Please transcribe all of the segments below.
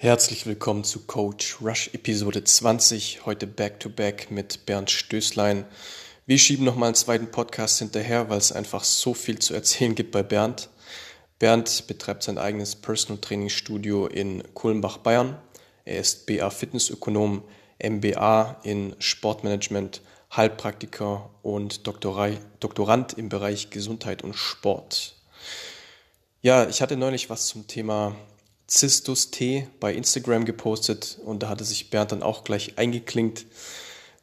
Herzlich willkommen zu Coach Rush Episode 20. Heute back to back mit Bernd Stößlein. Wir schieben nochmal einen zweiten Podcast hinterher, weil es einfach so viel zu erzählen gibt bei Bernd. Bernd betreibt sein eigenes Personal Training Studio in Kulmbach, Bayern. Er ist BA Fitnessökonom, MBA in Sportmanagement, Heilpraktiker und Doktorand im Bereich Gesundheit und Sport. Ja, ich hatte neulich was zum Thema Zistus T bei Instagram gepostet und da hatte sich Bernd dann auch gleich eingeklinkt,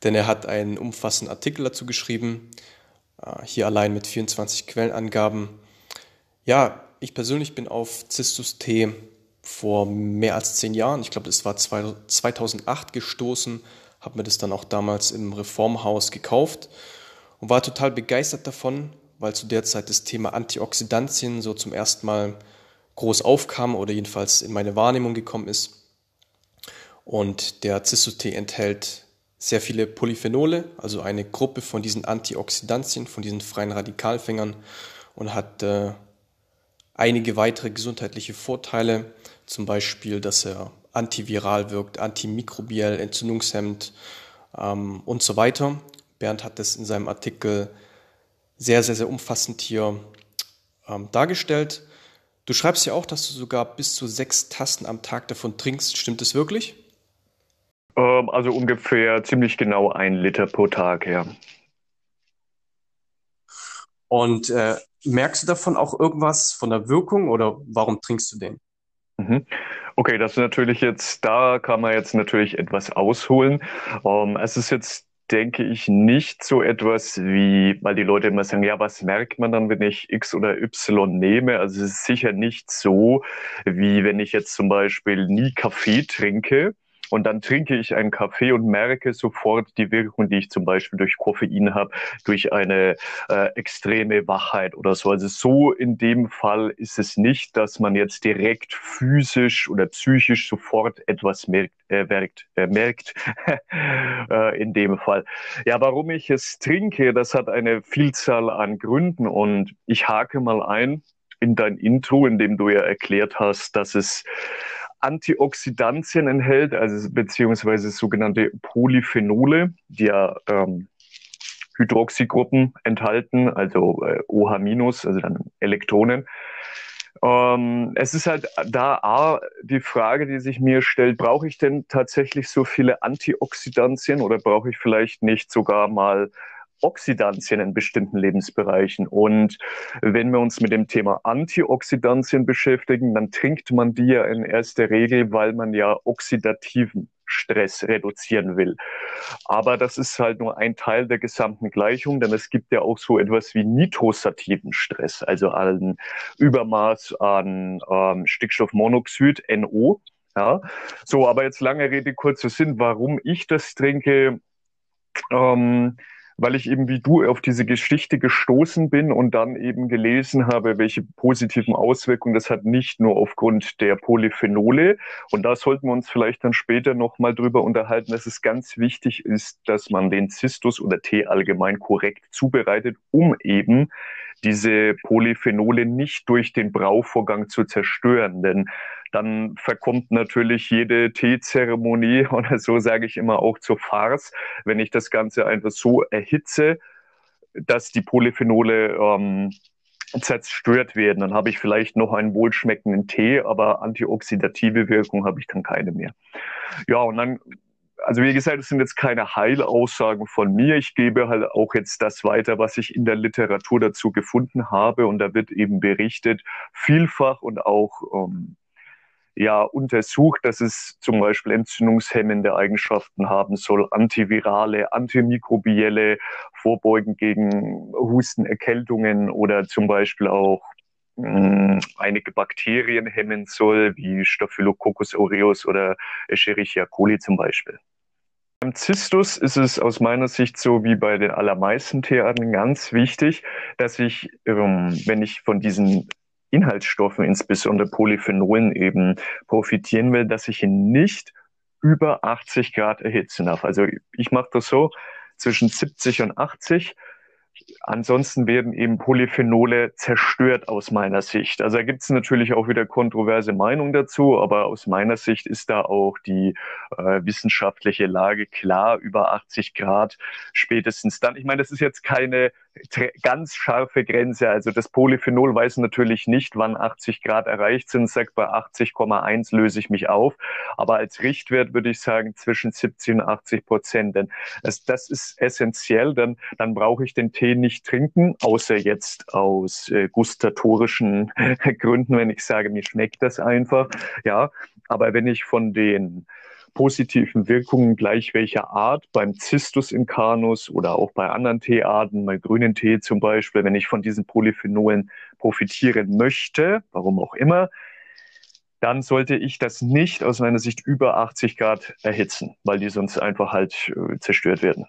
denn er hat einen umfassenden Artikel dazu geschrieben, äh, hier allein mit 24 Quellenangaben. Ja, ich persönlich bin auf Zistus T vor mehr als zehn Jahren, ich glaube, das war 2008 gestoßen, habe mir das dann auch damals im Reformhaus gekauft und war total begeistert davon, weil zu der Zeit das Thema Antioxidantien so zum ersten Mal groß aufkam oder jedenfalls in meine Wahrnehmung gekommen ist. Und der Cissus-Tee enthält sehr viele Polyphenole, also eine Gruppe von diesen Antioxidantien, von diesen freien Radikalfängern und hat äh, einige weitere gesundheitliche Vorteile, zum Beispiel, dass er antiviral wirkt, antimikrobiell, entzündungshemmend ähm, und so weiter. Bernd hat das in seinem Artikel sehr, sehr, sehr umfassend hier ähm, dargestellt. Du schreibst ja auch, dass du sogar bis zu sechs Tassen am Tag davon trinkst. Stimmt das wirklich? Ähm, also ungefähr ziemlich genau ein Liter pro Tag, ja. Und äh, merkst du davon auch irgendwas von der Wirkung oder warum trinkst du den? Mhm. Okay, das ist natürlich jetzt, da kann man jetzt natürlich etwas ausholen. Ähm, es ist jetzt denke ich nicht so etwas wie, weil die Leute immer sagen, ja, was merkt man dann, wenn ich X oder Y nehme? Also es ist sicher nicht so, wie wenn ich jetzt zum Beispiel nie Kaffee trinke und dann trinke ich einen Kaffee und merke sofort die Wirkung, die ich zum Beispiel durch Koffein habe, durch eine äh, extreme Wachheit oder so. Also so in dem Fall ist es nicht, dass man jetzt direkt physisch oder psychisch sofort etwas merkt. Äh, merkt, äh, merkt äh, in dem Fall. Ja, warum ich es trinke, das hat eine Vielzahl an Gründen und ich hake mal ein in dein Intro, in dem du ja erklärt hast, dass es Antioxidantien enthält, also beziehungsweise sogenannte Polyphenole, die ja ähm, Hydroxygruppen enthalten, also äh, OH-, also dann Elektronen. Ähm, es ist halt da A, die Frage, die sich mir stellt, brauche ich denn tatsächlich so viele Antioxidantien oder brauche ich vielleicht nicht sogar mal Oxidantien in bestimmten Lebensbereichen. Und wenn wir uns mit dem Thema Antioxidantien beschäftigen, dann trinkt man die ja in erster Regel, weil man ja oxidativen Stress reduzieren will. Aber das ist halt nur ein Teil der gesamten Gleichung, denn es gibt ja auch so etwas wie nitrosativen Stress, also ein Übermaß an ähm, Stickstoffmonoxid, NO. Ja, so, aber jetzt lange Rede, kurzer Sinn, warum ich das trinke. Ähm, weil ich eben wie du auf diese Geschichte gestoßen bin und dann eben gelesen habe, welche positiven Auswirkungen das hat, nicht nur aufgrund der Polyphenole. Und da sollten wir uns vielleicht dann später nochmal drüber unterhalten, dass es ganz wichtig ist, dass man den Zistus oder Tee allgemein korrekt zubereitet, um eben diese Polyphenole nicht durch den Brauvorgang zu zerstören. Denn dann verkommt natürlich jede Teezeremonie oder so sage ich immer auch zur Farce, wenn ich das Ganze einfach so erhitze, dass die Polyphenole ähm, zerstört werden. Dann habe ich vielleicht noch einen wohlschmeckenden Tee, aber antioxidative Wirkung habe ich dann keine mehr. Ja, und dann also wie gesagt, es sind jetzt keine Heilaussagen von mir. Ich gebe halt auch jetzt das weiter, was ich in der Literatur dazu gefunden habe. Und da wird eben berichtet, vielfach und auch ähm, ja untersucht, dass es zum Beispiel entzündungshemmende Eigenschaften haben soll, antivirale, antimikrobielle, vorbeugen gegen Husten, Erkältungen oder zum Beispiel auch mh, einige Bakterien hemmen soll, wie Staphylococcus aureus oder Escherichia coli zum Beispiel. Beim Zistus ist es aus meiner Sicht so wie bei den allermeisten Tierarten ganz wichtig, dass ich, ähm, wenn ich von diesen Inhaltsstoffen, insbesondere Polyphenolen eben profitieren will, dass ich ihn nicht über 80 Grad erhitzen darf. Also ich mache das so zwischen 70 und 80. ansonsten werden eben Polyphenole zerstört aus meiner Sicht. Also da gibt es natürlich auch wieder kontroverse Meinungen dazu, aber aus meiner Sicht ist da auch die äh, wissenschaftliche Lage klar über 80 Grad spätestens dann. Ich meine, das ist jetzt keine ganz scharfe Grenze. Also das Polyphenol weiß natürlich nicht, wann 80 Grad erreicht sind. Sagt bei 80,1 löse ich mich auf. Aber als Richtwert würde ich sagen zwischen 70 und 80 Prozent. Denn das, das ist essentiell, denn dann brauche ich den Tee nicht trinken, außer jetzt aus äh, gustatorischen Gründen, wenn ich sage, mir schmeckt das einfach. Ja, aber wenn ich von den positiven Wirkungen gleich welcher Art beim Cistus incarnus oder auch bei anderen Teearten, bei grünen Tee zum Beispiel, wenn ich von diesen Polyphenolen profitieren möchte, warum auch immer, dann sollte ich das nicht aus meiner Sicht über 80 Grad erhitzen, weil die sonst einfach halt äh, zerstört werden.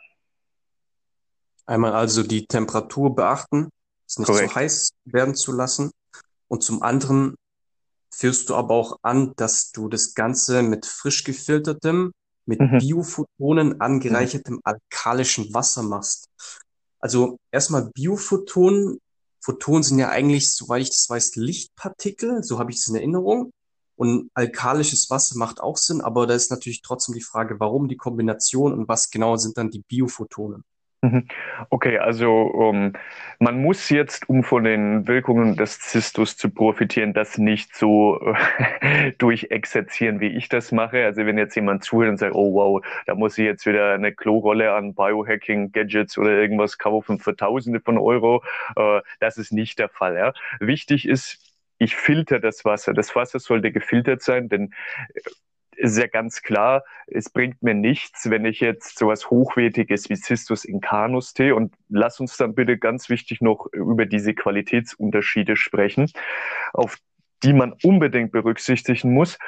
Einmal also die Temperatur beachten, es nicht Korrekt. zu heiß werden zu lassen. Und zum anderen führst du aber auch an, dass du das Ganze mit frisch gefiltertem, mit mhm. Biophotonen angereichertem alkalischen Wasser machst. Also erstmal Biophotonen. Photonen sind ja eigentlich, soweit ich das weiß, Lichtpartikel, so habe ich es in Erinnerung. Und alkalisches Wasser macht auch Sinn, aber da ist natürlich trotzdem die Frage, warum die Kombination und was genau sind dann die Biophotonen? Mhm. Okay, also um, ähm, man muss jetzt, um von den Wirkungen des Zistus zu profitieren, das nicht so durchexerzieren, wie ich das mache. Also wenn jetzt jemand zuhört und sagt, oh wow, da muss ich jetzt wieder eine Klorolle an Biohacking-Gadgets oder irgendwas kaufen für Tausende von Euro, äh, das ist nicht der Fall. Ja? Wichtig ist, ich filter das Wasser. Das Wasser sollte gefiltert sein, denn ist ja ganz klar, es bringt mir nichts, wenn ich jetzt sowas Hochwertiges wie Cistus incanus Tee und lass uns dann bitte ganz wichtig noch über diese Qualitätsunterschiede sprechen, auf die man unbedingt berücksichtigen muss.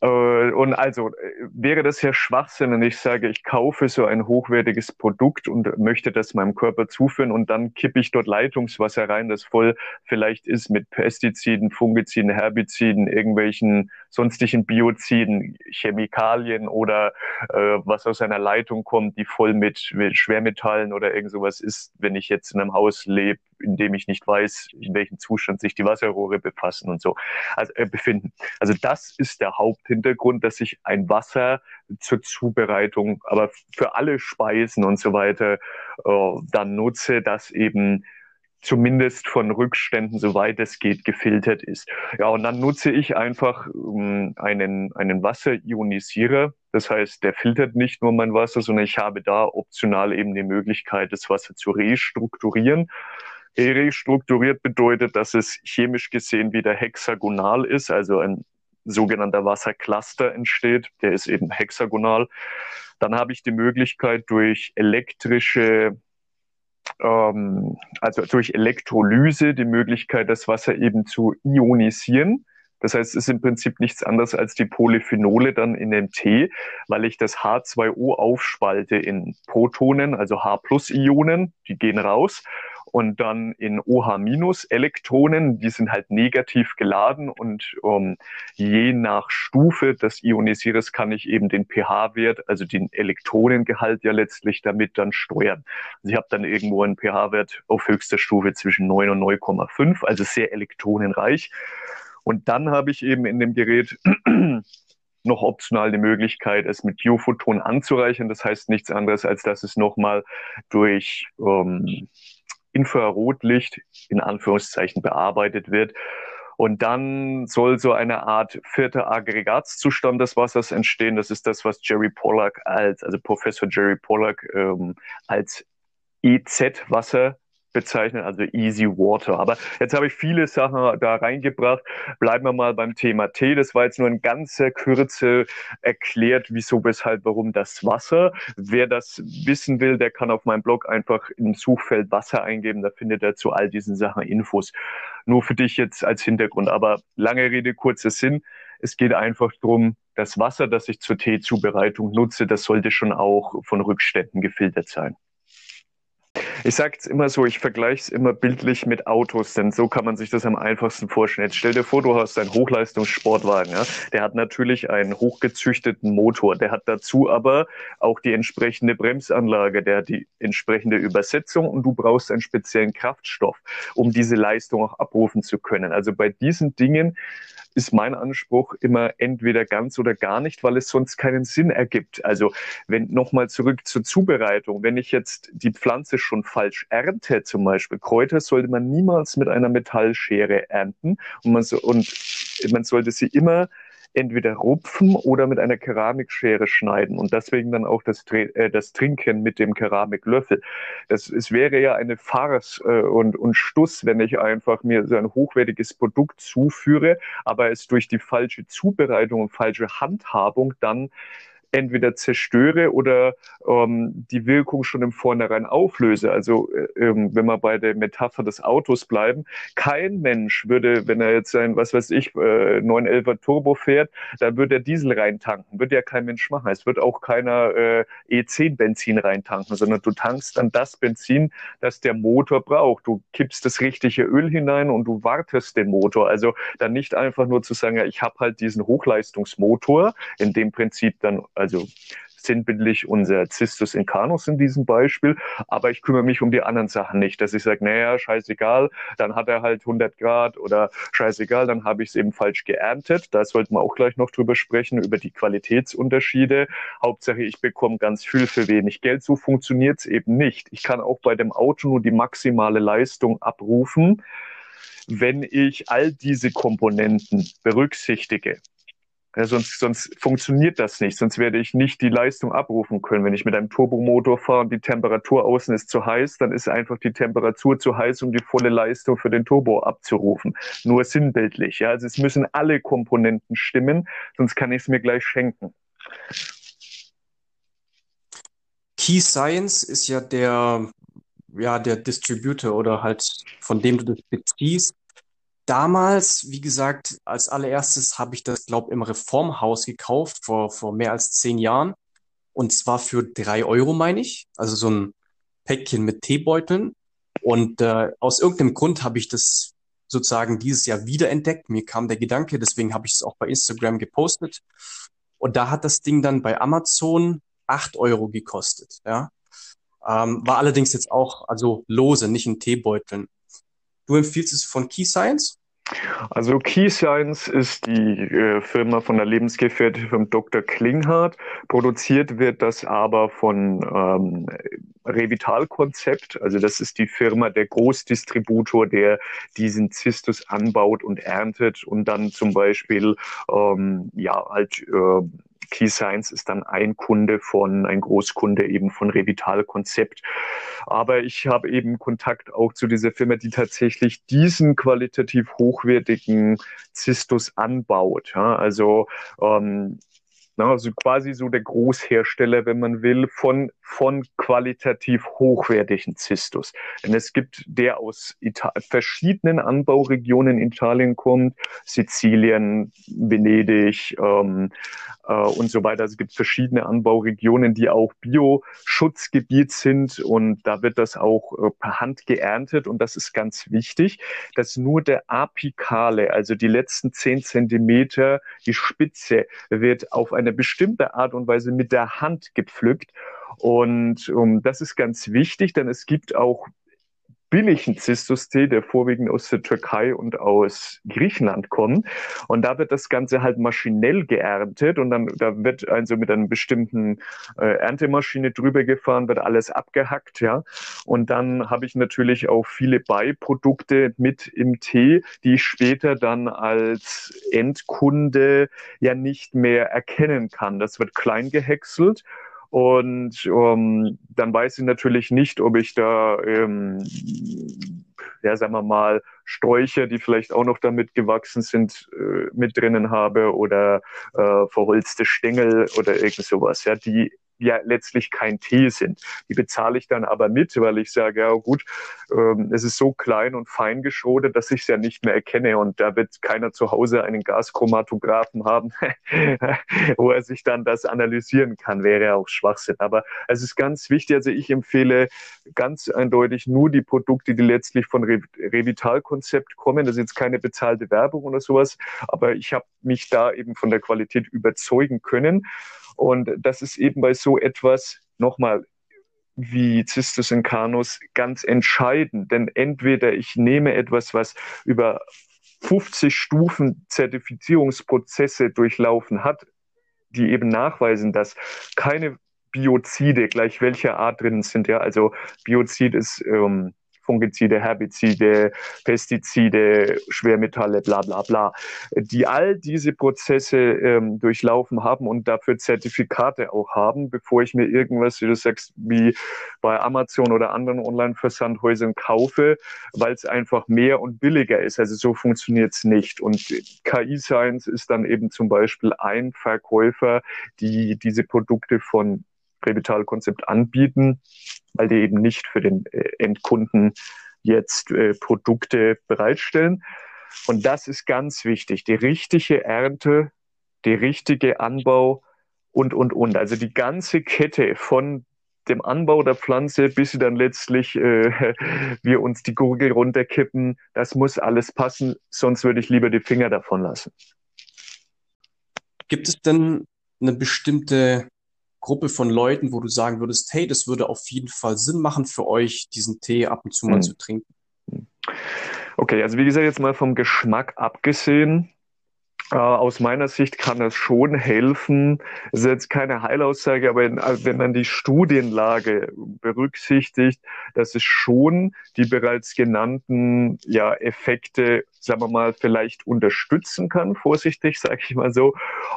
Äh, und also äh, wäre das ja Schwachsinn, wenn ich sage, ich kaufe so ein hochwertiges Produkt und möchte das meinem Körper zuführen und dann kippe ich dort Leitungswasser rein, das voll vielleicht ist mit Pestiziden, Fungiziden, Herbiziden, irgendwelchen sonstigen Bioziden, Chemikalien oder äh, was aus einer Leitung kommt, die voll mit, mit Schwermetallen oder irgend sowas ist, wenn ich jetzt in einem Haus lebe, in dem ich nicht weiß, in welchem Zustand sich die Wasserrohre befassen und so, also äh, befinden. Also das ist der Haupthintergrund, dass ich ein Wasser zur Zubereitung, aber für alle Speisen und so weiter äh, dann nutze, das eben zumindest von Rückständen, soweit es geht, gefiltert ist. Ja, und dann nutze ich einfach ähm, einen, einen Wasserionisierer. Das heißt, der filtert nicht nur mein Wasser, sondern ich habe da optional eben die Möglichkeit, das Wasser zu restrukturieren. Restrukturiert bedeutet, dass es chemisch gesehen wieder hexagonal ist, also ein sogenannter Wassercluster entsteht. Der ist eben hexagonal. Dann habe ich die Möglichkeit durch elektrische, ähm, also durch Elektrolyse, die Möglichkeit, das Wasser eben zu ionisieren. Das heißt, es ist im Prinzip nichts anderes als die Polyphenole dann in dem Tee, weil ich das H2O aufspalte in Protonen, also H-Plus-Ionen, die gehen raus und dann in OH-Elektronen, die sind halt negativ geladen und ähm, je nach Stufe des Ionisierers kann ich eben den pH-Wert, also den Elektronengehalt ja letztlich damit dann steuern. Also ich habe dann irgendwo einen pH-Wert auf höchster Stufe zwischen 9 und 9,5, also sehr elektronenreich. Und dann habe ich eben in dem Gerät noch optional die Möglichkeit, es mit Biophoton anzureichern. Das heißt nichts anderes, als dass es nochmal durch ähm, Infrarotlicht in Anführungszeichen bearbeitet wird. Und dann soll so eine Art vierter Aggregatzustand des Wassers entstehen. Das ist das, was Jerry Pollack als, also Professor Jerry Pollack ähm, als EZ-Wasser bezeichnen, also Easy Water. Aber jetzt habe ich viele Sachen da reingebracht. Bleiben wir mal beim Thema Tee. Das war jetzt nur in ganzer Kürze erklärt, wieso, weshalb, warum das Wasser. Wer das wissen will, der kann auf meinem Blog einfach im Suchfeld Wasser eingeben. Da findet er zu all diesen Sachen Infos. Nur für dich jetzt als Hintergrund. Aber lange Rede, kurzer Sinn. Es geht einfach darum, das Wasser, das ich zur Teezubereitung nutze, das sollte schon auch von Rückständen gefiltert sein. Ich sage es immer so, ich vergleiche es immer bildlich mit Autos, denn so kann man sich das am einfachsten vorstellen. Jetzt stell dir vor, du hast einen Hochleistungssportwagen, ja? der hat natürlich einen hochgezüchteten Motor, der hat dazu aber auch die entsprechende Bremsanlage, der hat die entsprechende Übersetzung und du brauchst einen speziellen Kraftstoff, um diese Leistung auch abrufen zu können. Also bei diesen Dingen ist mein Anspruch immer entweder ganz oder gar nicht, weil es sonst keinen Sinn ergibt. Also wenn nochmal zurück zur Zubereitung, wenn ich jetzt die Pflanze schon falsch ernte, zum Beispiel Kräuter, sollte man niemals mit einer Metallschere ernten und man, so, und man sollte sie immer entweder rupfen oder mit einer Keramikschere schneiden und deswegen dann auch das, äh, das Trinken mit dem Keramiklöffel. Das, es wäre ja eine Farce äh, und, und Stuss, wenn ich einfach mir so ein hochwertiges Produkt zuführe, aber es durch die falsche Zubereitung und falsche Handhabung dann entweder zerstöre oder ähm, die Wirkung schon im Vornherein auflöse. Also äh, ähm, wenn wir bei der Metapher des Autos bleiben, kein Mensch würde, wenn er jetzt sein, was weiß ich, äh, 911er Turbo fährt, da würde er Diesel reintanken. Würde ja kein Mensch machen. Es wird auch keiner äh, E10 Benzin reintanken, sondern du tankst dann das Benzin, das der Motor braucht. Du kippst das richtige Öl hinein und du wartest den Motor. Also dann nicht einfach nur zu sagen, ja, ich habe halt diesen Hochleistungsmotor, in dem Prinzip dann also sinnbildlich unser Cistus incarnus in diesem Beispiel, aber ich kümmere mich um die anderen Sachen nicht, dass ich sage, naja, scheißegal, dann hat er halt 100 Grad oder scheißegal, dann habe ich es eben falsch geerntet. Da sollten wir auch gleich noch drüber sprechen, über die Qualitätsunterschiede. Hauptsache, ich bekomme ganz viel für wenig Geld. So funktioniert es eben nicht. Ich kann auch bei dem Auto nur die maximale Leistung abrufen, wenn ich all diese Komponenten berücksichtige. Ja, sonst, sonst funktioniert das nicht. Sonst werde ich nicht die Leistung abrufen können. Wenn ich mit einem Turbomotor fahre und die Temperatur außen ist zu heiß, dann ist einfach die Temperatur zu heiß, um die volle Leistung für den Turbo abzurufen. Nur sinnbildlich. Ja, also es müssen alle Komponenten stimmen, sonst kann ich es mir gleich schenken. Key Science ist ja der, ja, der Distributor oder halt von dem du das beziehst. Damals, wie gesagt, als allererstes habe ich das, glaube im Reformhaus gekauft, vor, vor mehr als zehn Jahren. Und zwar für drei Euro, meine ich. Also so ein Päckchen mit Teebeuteln. Und äh, aus irgendeinem Grund habe ich das sozusagen dieses Jahr wiederentdeckt. Mir kam der Gedanke, deswegen habe ich es auch bei Instagram gepostet. Und da hat das Ding dann bei Amazon acht Euro gekostet. Ja? Ähm, war allerdings jetzt auch, also lose, nicht in Teebeuteln. Du empfiehlst es von Key Science? Also Key Science ist die äh, Firma von der Lebensgefährtin von Dr. Klinghardt. Produziert wird das aber von ähm, Revital Konzept. Also das ist die Firma, der Großdistributor, der diesen Zistus anbaut und erntet und dann zum Beispiel ähm, ja halt äh, Key Science ist dann ein Kunde von, ein Großkunde eben von Revital Konzept. Aber ich habe eben Kontakt auch zu dieser Firma, die tatsächlich diesen qualitativ hochwertigen Zistus anbaut. Ja, also ähm, also quasi so der Großhersteller, wenn man will, von, von qualitativ hochwertigen Zistus. Denn es gibt der aus Ita verschiedenen Anbauregionen in Italien kommt, Sizilien, Venedig, ähm, äh, und so weiter. Also es gibt verschiedene Anbauregionen, die auch Bioschutzgebiet sind und da wird das auch äh, per Hand geerntet und das ist ganz wichtig, dass nur der Apikale, also die letzten zehn Zentimeter, die Spitze wird auf eine bestimmte Art und Weise mit der Hand gepflückt. Und um, das ist ganz wichtig, denn es gibt auch billigen Zistus-Tee, der vorwiegend aus der Türkei und aus Griechenland kommt. Und da wird das Ganze halt maschinell geerntet und dann da wird also mit einer bestimmten äh, Erntemaschine drüber gefahren, wird alles abgehackt, ja. Und dann habe ich natürlich auch viele Beiprodukte mit im Tee, die ich später dann als Endkunde ja nicht mehr erkennen kann. Das wird klein gehäckselt und ähm, dann weiß ich natürlich nicht, ob ich da, ähm, ja, sagen wir mal, Sträucher, die vielleicht auch noch damit gewachsen sind, äh, mit drinnen habe oder äh, verholzte Stängel oder irgend sowas. Ja, die ja letztlich kein Tee sind. Die bezahle ich dann aber mit, weil ich sage, ja gut, ähm, es ist so klein und fein geschrotet, dass ich es ja nicht mehr erkenne und da wird keiner zu Hause einen Gaschromatographen haben, wo er sich dann das analysieren kann, wäre auch Schwachsinn. Aber es ist ganz wichtig, also ich empfehle ganz eindeutig nur die Produkte, die letztlich von Re Revital-Konzept kommen. Das ist jetzt keine bezahlte Werbung oder sowas, aber ich habe mich da eben von der Qualität überzeugen können. Und das ist eben bei so etwas nochmal wie Cistus in Canus ganz entscheidend. Denn entweder ich nehme etwas, was über 50 Stufen Zertifizierungsprozesse durchlaufen hat, die eben nachweisen, dass keine Biozide gleich welcher Art drin sind. Ja, also Biozid ist ähm, Fungizide, Herbizide, Pestizide, Schwermetalle, bla bla bla, die all diese Prozesse ähm, durchlaufen haben und dafür Zertifikate auch haben, bevor ich mir irgendwas, wie du sagst, wie bei Amazon oder anderen Online-Versandhäusern kaufe, weil es einfach mehr und billiger ist. Also so funktioniert es nicht. Und KI Science ist dann eben zum Beispiel ein Verkäufer, die diese Produkte von Revital-Konzept anbieten, weil die eben nicht für den äh, Endkunden jetzt äh, Produkte bereitstellen. Und das ist ganz wichtig. Die richtige Ernte, die richtige Anbau und, und, und. Also die ganze Kette von dem Anbau der Pflanze, bis sie dann letztlich äh, wir uns die Gurgel runterkippen, das muss alles passen, sonst würde ich lieber die Finger davon lassen. Gibt es denn eine bestimmte Gruppe von Leuten, wo du sagen würdest, hey, das würde auf jeden Fall Sinn machen für euch, diesen Tee ab und zu mal mhm. zu trinken? Okay, also wie gesagt, jetzt mal vom Geschmack abgesehen, äh, aus meiner Sicht kann das schon helfen. Das ist jetzt keine Heilaussage, aber also wenn man die Studienlage berücksichtigt, dass es schon die bereits genannten ja, Effekte, sagen wir mal, vielleicht unterstützen kann, vorsichtig sage ich mal so.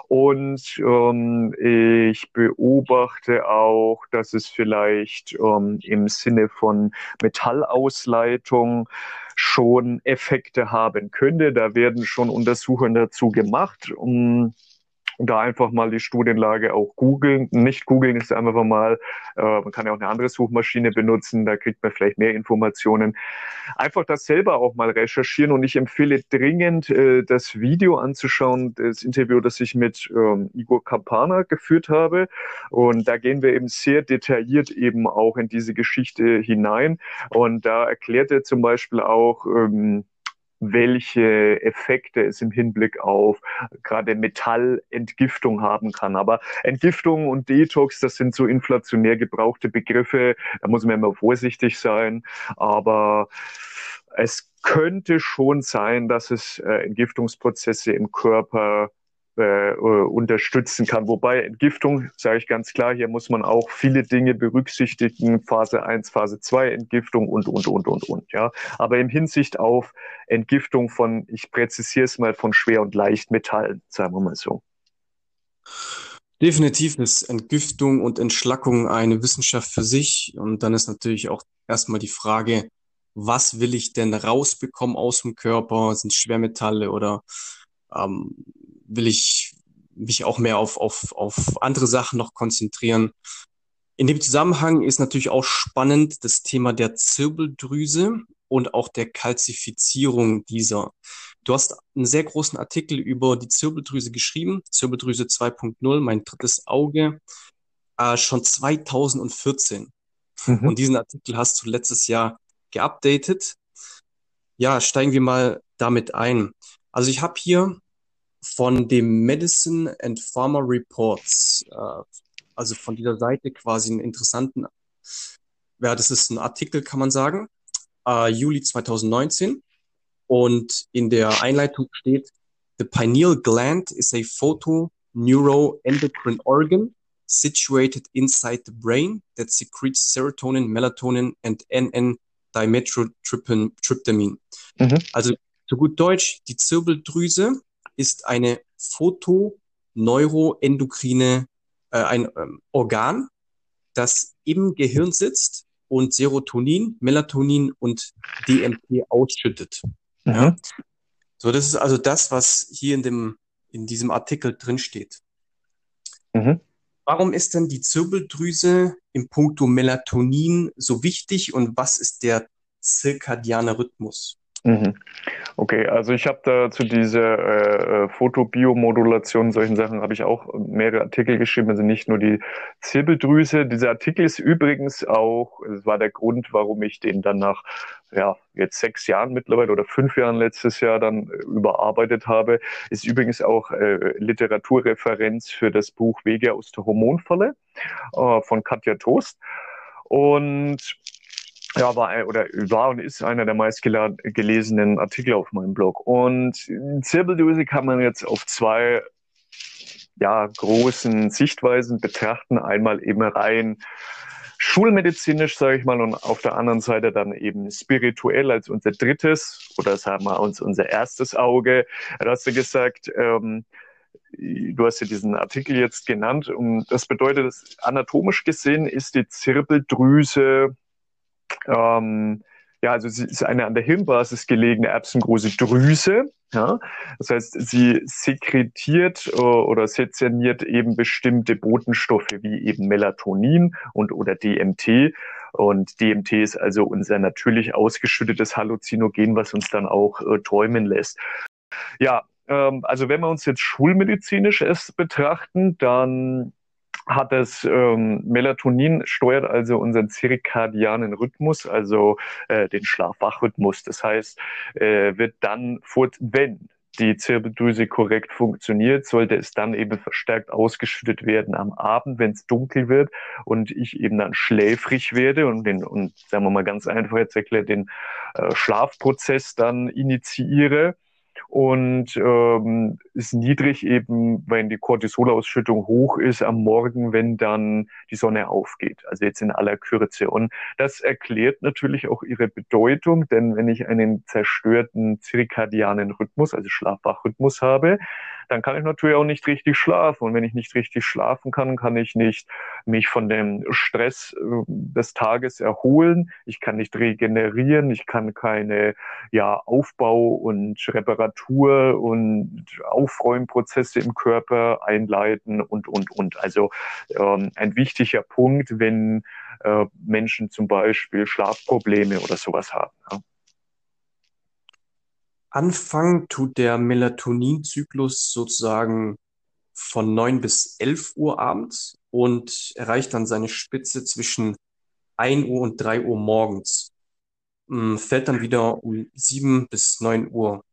Und ähm, ich beobachte auch, dass es vielleicht ähm, im Sinne von Metallausleitung schon Effekte haben könnte. Da werden schon Untersuchungen dazu gemacht, um da einfach mal die Studienlage auch googeln. Nicht googeln ist einfach mal, äh, man kann ja auch eine andere Suchmaschine benutzen, da kriegt man vielleicht mehr Informationen. Einfach das selber auch mal recherchieren und ich empfehle dringend, äh, das Video anzuschauen, das Interview, das ich mit ähm, Igor Kapana geführt habe. Und da gehen wir eben sehr detailliert eben auch in diese Geschichte hinein. Und da erklärt er zum Beispiel auch, ähm, welche Effekte es im Hinblick auf gerade Metallentgiftung haben kann. Aber Entgiftung und Detox, das sind so inflationär gebrauchte Begriffe. Da muss man immer vorsichtig sein. Aber es könnte schon sein, dass es äh, Entgiftungsprozesse im Körper äh, unterstützen kann. Wobei Entgiftung, sage ich ganz klar, hier muss man auch viele Dinge berücksichtigen, Phase 1, Phase 2 Entgiftung und, und, und, und, und. Ja. Aber im Hinsicht auf Entgiftung von, ich präzisiere es mal, von Schwer- und Leichtmetallen, sagen wir mal so. Definitiv ist Entgiftung und Entschlackung eine Wissenschaft für sich. Und dann ist natürlich auch erstmal die Frage, was will ich denn rausbekommen aus dem Körper? Sind Schwermetalle oder ähm, will ich mich auch mehr auf, auf, auf andere Sachen noch konzentrieren. In dem Zusammenhang ist natürlich auch spannend das Thema der Zirbeldrüse und auch der Kalzifizierung dieser. Du hast einen sehr großen Artikel über die Zirbeldrüse geschrieben, Zirbeldrüse 2.0, mein drittes Auge, äh, schon 2014. Mhm. Und diesen Artikel hast du letztes Jahr geupdatet. Ja, steigen wir mal damit ein. Also ich habe hier von dem Medicine and Pharma Reports, äh, also von dieser Seite quasi einen interessanten, ja, das ist ein Artikel, kann man sagen, äh, Juli 2019. Und in der Einleitung steht, The pineal gland is a photoneuroendocrine organ situated inside the brain that secretes serotonin, melatonin and N-N-Dimethyltryptamine. Mhm. Also zu gut Deutsch, die Zirbeldrüse ist eine photoneuroendokrine, äh, ein ähm, Organ, das im Gehirn sitzt und Serotonin, Melatonin und DMT ausschüttet. Mhm. Ja? So, das ist also das, was hier in dem, in diesem Artikel drin steht. Mhm. warum ist denn die Zirbeldrüse im Punkto Melatonin so wichtig und was ist der zirkadiane Rhythmus? Mhm. Okay, also ich habe da zu dieser äh, äh, Fotobiomodulation, solchen Sachen, habe ich auch mehrere Artikel geschrieben, also nicht nur die Zirbeldrüse. Dieser Artikel ist übrigens auch, es war der Grund, warum ich den dann nach ja, jetzt sechs Jahren mittlerweile oder fünf Jahren letztes Jahr dann äh, überarbeitet habe, ist übrigens auch äh, Literaturreferenz für das Buch Wege aus der Hormonfalle äh, von Katja Toast. Und ja, war oder war und ist einer der meistgelesenen Artikel auf meinem Blog. Und Zirbeldrüse kann man jetzt auf zwei ja, großen Sichtweisen betrachten. Einmal eben rein schulmedizinisch, sage ich mal, und auf der anderen Seite dann eben spirituell als unser drittes oder sagen wir uns unser erstes Auge. Da hast du gesagt, ähm, du hast ja diesen Artikel jetzt genannt, und das bedeutet, anatomisch gesehen ist die Zirbeldrüse ähm, ja, also sie ist eine an der Hirnbasis gelegene erbsengroße Drüse. Ja? Das heißt, sie sekretiert äh, oder sezerniert eben bestimmte Botenstoffe wie eben Melatonin und oder DMT. Und DMT ist also unser natürlich ausgeschüttetes Halluzinogen, was uns dann auch äh, träumen lässt. Ja, ähm, also wenn wir uns jetzt schulmedizinisch es betrachten, dann hat das ähm, Melatonin steuert also unseren zirkadianen Rhythmus, also äh, den Schlaf-Wach-Rhythmus. Das heißt, äh, wird dann, vor, wenn die Zirbeldrüse korrekt funktioniert, sollte es dann eben verstärkt ausgeschüttet werden am Abend, wenn es dunkel wird und ich eben dann schläfrig werde und den, und sagen wir mal ganz einfach jetzt erklärt, den äh, Schlafprozess dann initiiere und ähm, ist niedrig eben, wenn die Cortisolausschüttung hoch ist am Morgen, wenn dann die Sonne aufgeht. Also jetzt in aller Kürze. Und das erklärt natürlich auch ihre Bedeutung, denn wenn ich einen zerstörten zirkadianen Rhythmus, also Schlafwachrhythmus habe, dann kann ich natürlich auch nicht richtig schlafen. Und wenn ich nicht richtig schlafen kann, kann ich nicht mich von dem Stress äh, des Tages erholen. Ich kann nicht regenerieren. Ich kann keine ja, Aufbau- und Reparatur- und Aufräumprozesse im Körper einleiten und, und, und. Also ähm, ein wichtiger Punkt, wenn äh, Menschen zum Beispiel Schlafprobleme oder sowas haben. Ja. Anfangen tut der Melatoninzyklus sozusagen von 9 bis 11 Uhr abends und erreicht dann seine Spitze zwischen 1 Uhr und 3 Uhr morgens. Hm, fällt dann wieder um 7 bis 9 Uhr.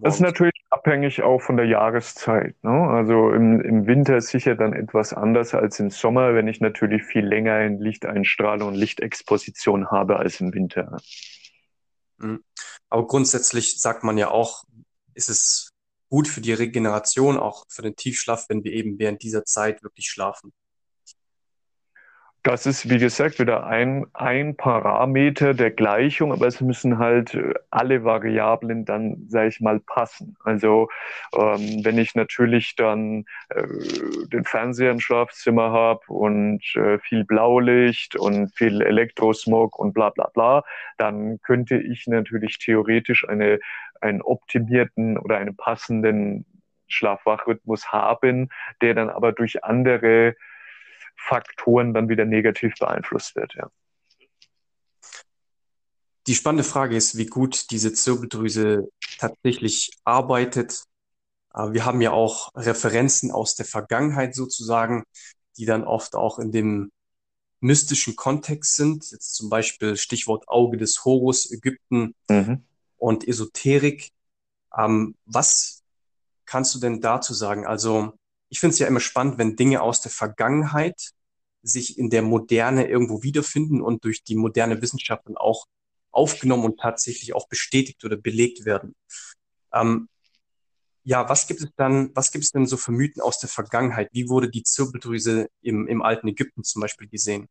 Das ist natürlich abhängig auch von der Jahreszeit. Ne? Also im, im Winter ist sicher dann etwas anders als im Sommer, wenn ich natürlich viel länger in Lichteinstrahlung und Lichtexposition habe als im Winter. Mhm. Aber grundsätzlich sagt man ja auch, ist es gut für die Regeneration, auch für den Tiefschlaf, wenn wir eben während dieser Zeit wirklich schlafen. Das ist, wie gesagt, wieder ein, ein Parameter der Gleichung, aber es müssen halt äh, alle Variablen dann, sage ich mal, passen. Also ähm, wenn ich natürlich dann äh, den Fernseher im Schlafzimmer habe und äh, viel Blaulicht und viel Elektrosmog und bla bla bla, dann könnte ich natürlich theoretisch eine, einen optimierten oder einen passenden Schlafwachrhythmus haben, der dann aber durch andere Faktoren dann wieder negativ beeinflusst wird. Ja. Die spannende Frage ist, wie gut diese Zirbeldrüse tatsächlich arbeitet. Äh, wir haben ja auch Referenzen aus der Vergangenheit sozusagen, die dann oft auch in dem mystischen Kontext sind. Jetzt zum Beispiel Stichwort Auge des Horus, Ägypten mhm. und Esoterik. Ähm, was kannst du denn dazu sagen? Also ich finde es ja immer spannend, wenn Dinge aus der Vergangenheit sich in der Moderne irgendwo wiederfinden und durch die moderne Wissenschaft dann auch aufgenommen und tatsächlich auch bestätigt oder belegt werden. Ähm, ja, was gibt es dann, was gibt es denn so für Mythen aus der Vergangenheit? Wie wurde die Zirbeldrüse im, im alten Ägypten zum Beispiel gesehen?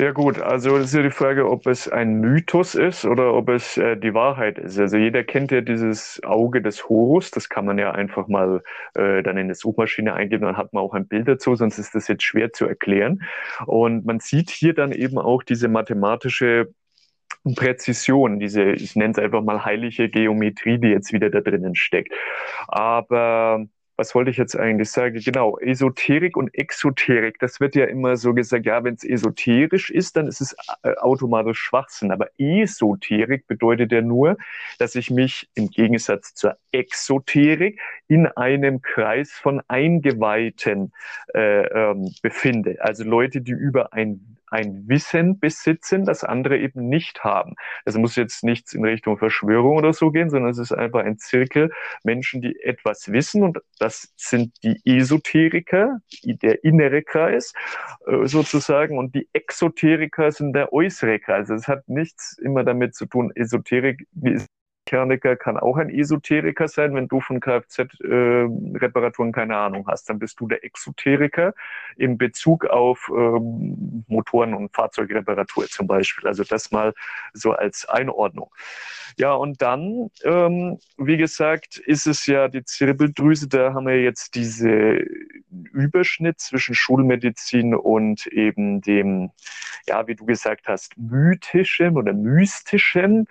Ja gut, also das ist ja die Frage, ob es ein Mythos ist oder ob es äh, die Wahrheit ist. Also jeder kennt ja dieses Auge des Horus, das kann man ja einfach mal äh, dann in die Suchmaschine eingeben, dann hat man auch ein Bild dazu, sonst ist das jetzt schwer zu erklären. Und man sieht hier dann eben auch diese mathematische Präzision, diese, ich nenne es einfach mal heilige Geometrie, die jetzt wieder da drinnen steckt. Aber was wollte ich jetzt eigentlich sagen? Genau, Esoterik und Exoterik, das wird ja immer so gesagt, ja, wenn es esoterisch ist, dann ist es äh, automatisch Schwachsinn. Aber Esoterik bedeutet ja nur, dass ich mich im Gegensatz zur Exoterik in einem Kreis von Eingeweihten äh, ähm, befinde. Also Leute, die über ein ein Wissen besitzen, das andere eben nicht haben. Es muss jetzt nichts in Richtung Verschwörung oder so gehen, sondern es ist einfach ein Zirkel Menschen, die etwas wissen und das sind die Esoteriker, der innere Kreis äh, sozusagen und die Exoteriker sind der äußere Kreis. Es hat nichts immer damit zu tun, Esoterik, wie Mechaniker kann auch ein Esoteriker sein. Wenn du von Kfz-Reparaturen äh, keine Ahnung hast, dann bist du der Exoteriker in Bezug auf ähm, Motoren- und Fahrzeugreparatur zum Beispiel. Also das mal so als Einordnung. Ja, und dann, ähm, wie gesagt, ist es ja die Zirbeldrüse, da haben wir jetzt diese Überschnitt zwischen Schulmedizin und eben dem, ja, wie du gesagt hast, mythischen oder mystischen,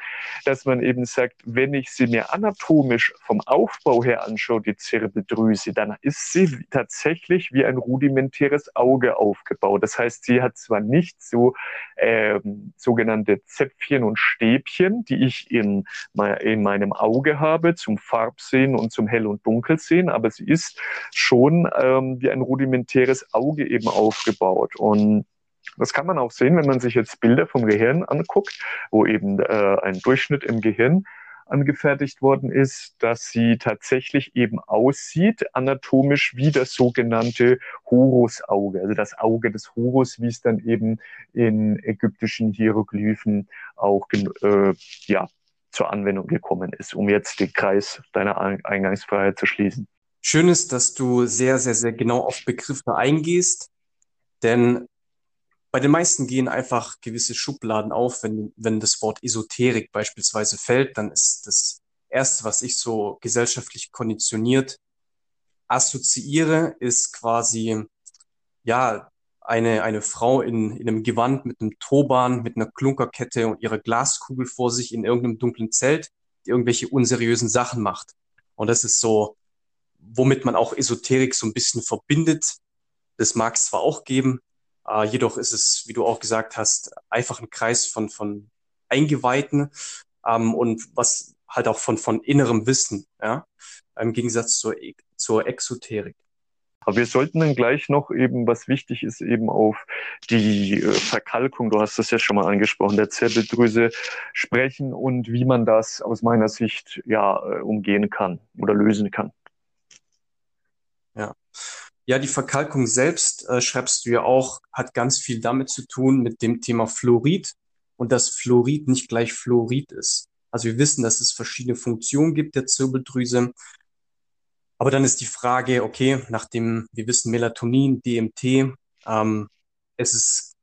dass man eben sagt, wenn ich sie mir anatomisch vom Aufbau her anschaue, die Zirbeldrüse, dann ist sie tatsächlich wie ein rudimentäres Auge aufgebaut. Das heißt, sie hat zwar nicht so ähm, sogenannte Zäpfchen und Stäbchen, die ich in, in meinem Auge habe, zum Farbsehen und zum Hell- und Dunkelsehen, aber sie ist schon ähm, wie ein rudimentäres Auge eben aufgebaut. Und das kann man auch sehen, wenn man sich jetzt Bilder vom Gehirn anguckt, wo eben äh, ein Durchschnitt im Gehirn angefertigt worden ist, dass sie tatsächlich eben aussieht, anatomisch wie das sogenannte Horusauge, also das Auge des Horus, wie es dann eben in ägyptischen Hieroglyphen auch äh, ja, zur Anwendung gekommen ist, um jetzt den Kreis deiner Eingangsfreiheit zu schließen. Schön ist, dass du sehr, sehr, sehr genau auf Begriffe eingehst, denn bei den meisten gehen einfach gewisse Schubladen auf. Wenn, wenn das Wort Esoterik beispielsweise fällt, dann ist das Erste, was ich so gesellschaftlich konditioniert assoziiere, ist quasi, ja, eine, eine Frau in, in einem Gewand mit einem Turban, mit einer Klunkerkette und ihrer Glaskugel vor sich in irgendeinem dunklen Zelt, die irgendwelche unseriösen Sachen macht. Und das ist so, womit man auch Esoterik so ein bisschen verbindet. Das mag es zwar auch geben, äh, jedoch ist es, wie du auch gesagt hast, einfach ein Kreis von, von Eingeweihten ähm, und was halt auch von, von innerem Wissen, ja, im Gegensatz zur, zur Exoterik. Aber wir sollten dann gleich noch eben, was wichtig ist, eben auf die äh, Verkalkung, du hast das ja schon mal angesprochen, der Zirbeldrüse sprechen und wie man das aus meiner Sicht ja äh, umgehen kann oder lösen kann. Ja. Ja, die Verkalkung selbst, äh, schreibst du ja auch, hat ganz viel damit zu tun mit dem Thema Fluorid und dass Fluorid nicht gleich Fluorid ist. Also wir wissen, dass es verschiedene Funktionen gibt der Zirbeldrüse. Aber dann ist die Frage, okay, nachdem wir wissen Melatonin, DMT, ähm, es ist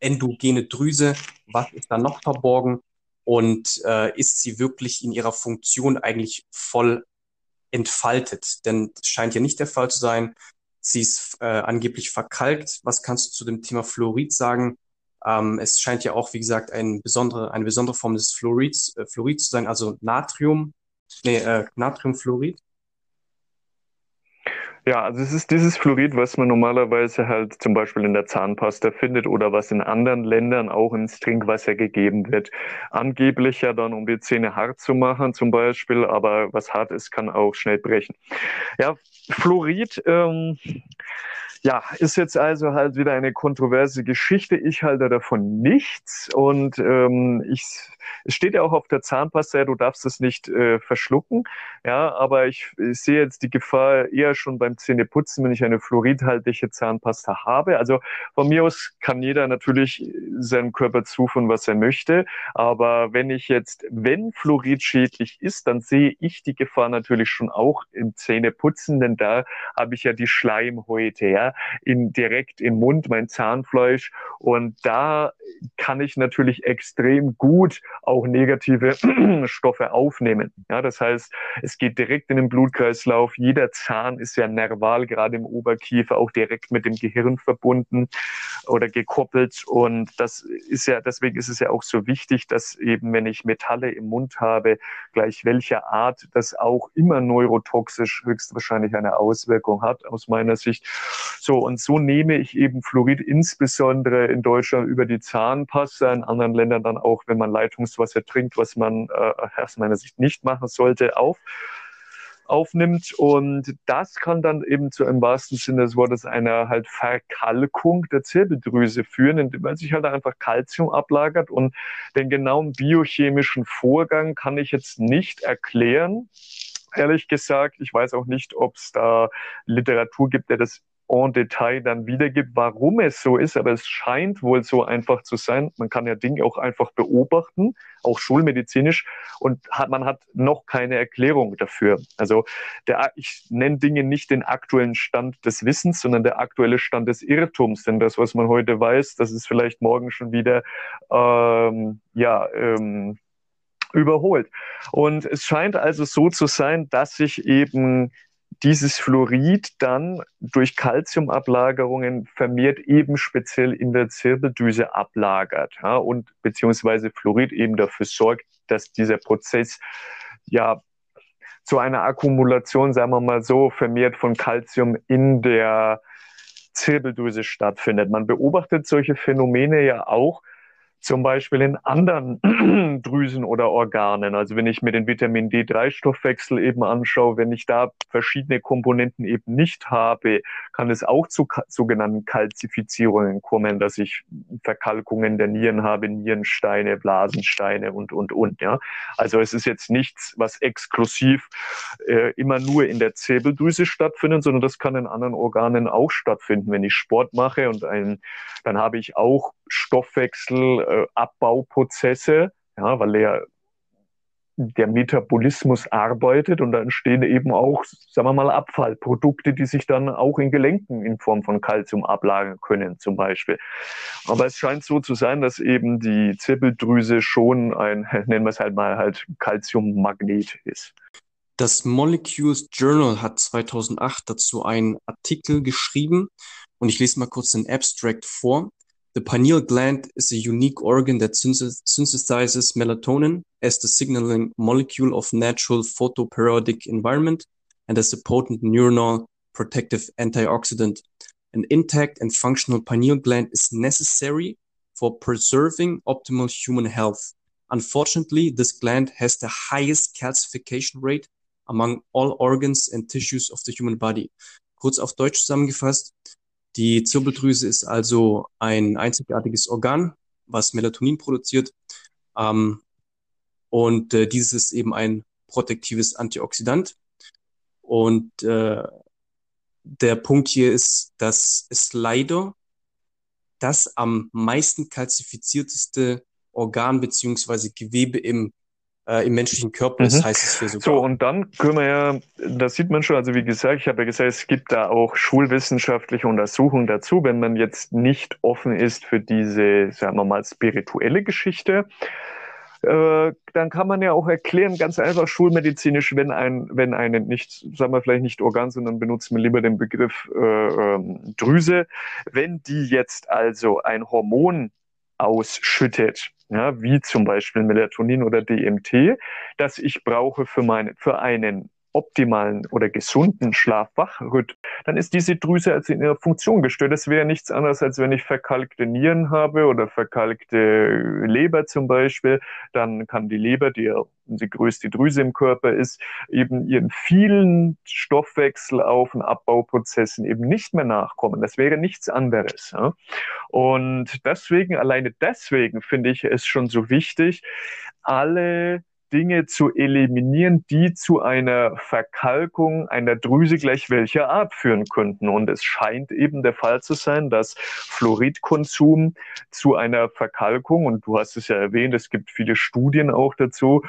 endogene Drüse, was ist da noch verborgen und äh, ist sie wirklich in ihrer Funktion eigentlich voll entfaltet? Denn es scheint ja nicht der Fall zu sein. Sie ist äh, angeblich verkalkt. Was kannst du zu dem Thema Fluorid sagen? Ähm, es scheint ja auch, wie gesagt, ein besondere, eine besondere Form des Fluorids, äh, Fluorid zu sein, also Natrium, nee, äh, Natriumfluorid. Ja, also es ist dieses Fluorid, was man normalerweise halt zum Beispiel in der Zahnpasta findet oder was in anderen Ländern auch ins Trinkwasser gegeben wird. Angeblich ja dann, um die Zähne hart zu machen zum Beispiel, aber was hart ist, kann auch schnell brechen. Ja, Fluorid, ähm, ja, ist jetzt also halt wieder eine kontroverse Geschichte. Ich halte davon nichts und ähm, ich, es steht ja auch auf der Zahnpasta, du darfst es nicht äh, verschlucken. Ja, aber ich, ich sehe jetzt die Gefahr eher schon beim Zähneputzen, wenn ich eine fluoridhaltige Zahnpasta habe. Also von mir aus kann jeder natürlich seinem Körper zuführen, was er möchte. Aber wenn ich jetzt, wenn Fluorid schädlich ist, dann sehe ich die Gefahr natürlich schon auch im Zähneputzen, denn da habe ich ja die Schleimhäute. Ja, in, direkt im Mund, mein Zahnfleisch. Und da kann ich natürlich extrem gut auch negative Stoffe aufnehmen. Ja, das heißt, es geht direkt in den Blutkreislauf. Jeder Zahn ist ja nerval, gerade im Oberkiefer, auch direkt mit dem Gehirn verbunden oder gekoppelt. Und das ist ja, deswegen ist es ja auch so wichtig, dass eben, wenn ich Metalle im Mund habe, gleich welcher Art, das auch immer neurotoxisch höchstwahrscheinlich eine Auswirkung hat, aus meiner Sicht. So, und so nehme ich eben Fluorid insbesondere in Deutschland über die Zahnpasta, in anderen Ländern dann auch, wenn man Leitungswasser trinkt, was man äh, aus meiner Sicht nicht machen sollte, auf aufnimmt. Und das kann dann eben zu im wahrsten Sinne des Wortes einer halt Verkalkung der Zirbeldrüse führen, weil sich halt einfach Kalzium ablagert. Und den genauen biochemischen Vorgang kann ich jetzt nicht erklären. Ehrlich gesagt, ich weiß auch nicht, ob es da Literatur gibt, der das en Detail dann wiedergibt, warum es so ist, aber es scheint wohl so einfach zu sein. Man kann ja Dinge auch einfach beobachten, auch schulmedizinisch, und hat, man hat noch keine Erklärung dafür. Also der, ich nenne Dinge nicht den aktuellen Stand des Wissens, sondern der aktuelle Stand des Irrtums. Denn das, was man heute weiß, das ist vielleicht morgen schon wieder ähm, ja ähm, überholt. Und es scheint also so zu sein, dass sich eben dieses Fluorid dann durch Calciumablagerungen vermehrt eben speziell in der Zirbeldüse ablagert ja, und beziehungsweise Fluorid eben dafür sorgt, dass dieser Prozess ja zu einer Akkumulation, sagen wir mal so, vermehrt von Calcium in der Zirbeldüse stattfindet. Man beobachtet solche Phänomene ja auch zum Beispiel in anderen Drüsen oder Organen. Also wenn ich mir den Vitamin D3-Stoffwechsel eben anschaue, wenn ich da verschiedene Komponenten eben nicht habe, kann es auch zu sogenannten Kalzifizierungen kommen, dass ich Verkalkungen der Nieren habe, Nierensteine, Blasensteine und, und, und. Ja. Also es ist jetzt nichts, was exklusiv äh, immer nur in der Zirbeldrüse stattfindet, sondern das kann in anderen Organen auch stattfinden. Wenn ich Sport mache und ein, dann habe ich auch Stoffwechselabbauprozesse, ja, weil er der Metabolismus arbeitet und da entstehen eben auch, sagen wir mal, Abfallprodukte, die sich dann auch in Gelenken in Form von Kalzium ablagern können, zum Beispiel. Aber es scheint so zu sein, dass eben die Zirbeldrüse schon ein, nennen wir es halt mal, halt Calciummagnet ist. Das Molecules Journal hat 2008 dazu einen Artikel geschrieben und ich lese mal kurz den Abstract vor. The pineal gland is a unique organ that synthesizes melatonin as the signaling molecule of natural photoperiodic environment and as a potent neuronal protective antioxidant. An intact and functional pineal gland is necessary for preserving optimal human health. Unfortunately, this gland has the highest calcification rate among all organs and tissues of the human body. Kurz auf Deutsch zusammengefasst, Die Zirbeldrüse ist also ein einzigartiges Organ, was Melatonin produziert. Ähm, und äh, dieses ist eben ein protektives Antioxidant. Und äh, der Punkt hier ist, dass es leider das am meisten kalzifizierteste Organ beziehungsweise Gewebe im äh, im menschlichen Körper ist, mhm. heißt es hier sogar. So, und dann können wir ja, das sieht man schon, also wie gesagt, ich habe ja gesagt, es gibt da auch schulwissenschaftliche Untersuchungen dazu, wenn man jetzt nicht offen ist für diese, sagen wir mal, spirituelle Geschichte. Äh, dann kann man ja auch erklären, ganz einfach schulmedizinisch, wenn ein, wenn eine nicht, sagen wir vielleicht nicht Organ, sondern benutzen wir lieber den Begriff äh, ähm, Drüse, wenn die jetzt also ein Hormon ausschüttet, ja, wie zum Beispiel Melatonin oder DMT, das ich brauche für, meine, für einen optimalen oder gesunden Schlaf-Wach-Rhythmus, dann ist diese Drüse also in ihrer Funktion gestört. Das wäre nichts anderes, als wenn ich verkalkte Nieren habe oder verkalkte Leber zum Beispiel. Dann kann die Leber, die ja die größte Drüse im Körper ist, eben ihren vielen Stoffwechselauf- und Abbauprozessen eben nicht mehr nachkommen. Das wäre nichts anderes. Ja? Und deswegen, alleine deswegen finde ich es schon so wichtig, alle Dinge zu eliminieren, die zu einer Verkalkung einer Drüse gleich welcher Art führen könnten. Und es scheint eben der Fall zu sein, dass Fluoridkonsum zu einer Verkalkung, und du hast es ja erwähnt, es gibt viele Studien auch dazu,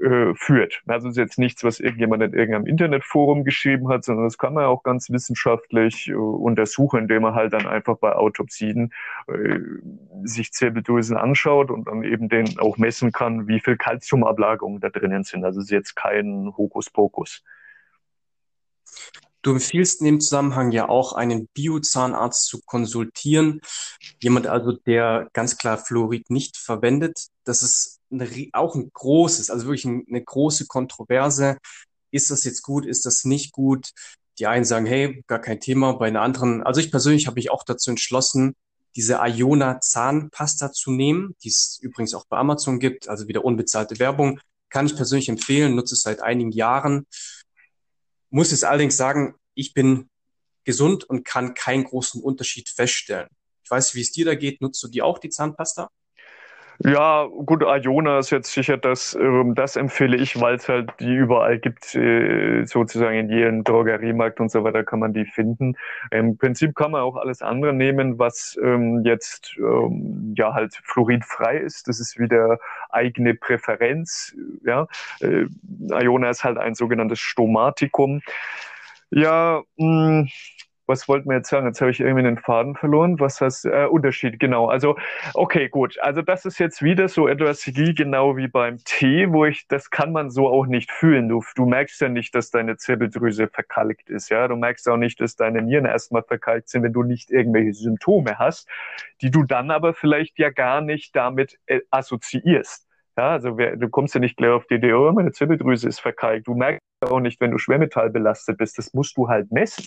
äh, führt. Also ist jetzt nichts, was irgendjemand in irgendeinem Internetforum geschrieben hat, sondern das kann man auch ganz wissenschaftlich äh, untersuchen, indem man halt dann einfach bei Autopsien äh, sich Zirbeldrüsen anschaut und dann eben den auch messen kann, wie viel Kalziumablagerungen da drinnen sind. Also ist jetzt kein Hokuspokus. Du empfiehlst in dem Zusammenhang ja auch einen Biozahnarzt zu konsultieren. Jemand also, der ganz klar Fluorid nicht verwendet. Das ist eine, auch ein großes, also wirklich eine große Kontroverse. Ist das jetzt gut? Ist das nicht gut? Die einen sagen, hey, gar kein Thema. Bei den anderen, also ich persönlich habe mich auch dazu entschlossen, diese Iona Zahnpasta zu nehmen, die es übrigens auch bei Amazon gibt, also wieder unbezahlte Werbung. Kann ich persönlich empfehlen, nutze es seit einigen Jahren muss jetzt allerdings sagen, ich bin gesund und kann keinen großen Unterschied feststellen. Ich weiß, wie es dir da geht. Nutzt du die auch, die Zahnpasta? Ja, gut, Iona ist jetzt sicher das, ähm, das empfehle ich, weil es halt die überall gibt, äh, sozusagen in jedem Drogeriemarkt und so weiter kann man die finden. Im Prinzip kann man auch alles andere nehmen, was ähm, jetzt ähm, ja halt fluoridfrei ist. Das ist wieder eigene Präferenz. Ja, äh, Iona ist halt ein sogenanntes Stomatikum. Ja, mh, hm, was wollten wir jetzt sagen? Jetzt habe ich irgendwie den Faden verloren. Was heißt äh, Unterschied? Genau. Also okay, gut. Also das ist jetzt wieder so etwas wie genau wie beim Tee, wo ich das kann man so auch nicht fühlen. Du, du merkst ja nicht, dass deine Zirbeldrüse verkalkt ist. Ja, du merkst auch nicht, dass deine Nieren erstmal verkalkt sind, wenn du nicht irgendwelche Symptome hast, die du dann aber vielleicht ja gar nicht damit äh, assoziierst. Ja, also wer, du kommst ja nicht gleich auf die Idee, oh, meine Zirbeldrüse ist verkalkt. Du merkst auch nicht, wenn du Schwermetall belastet bist. Das musst du halt messen.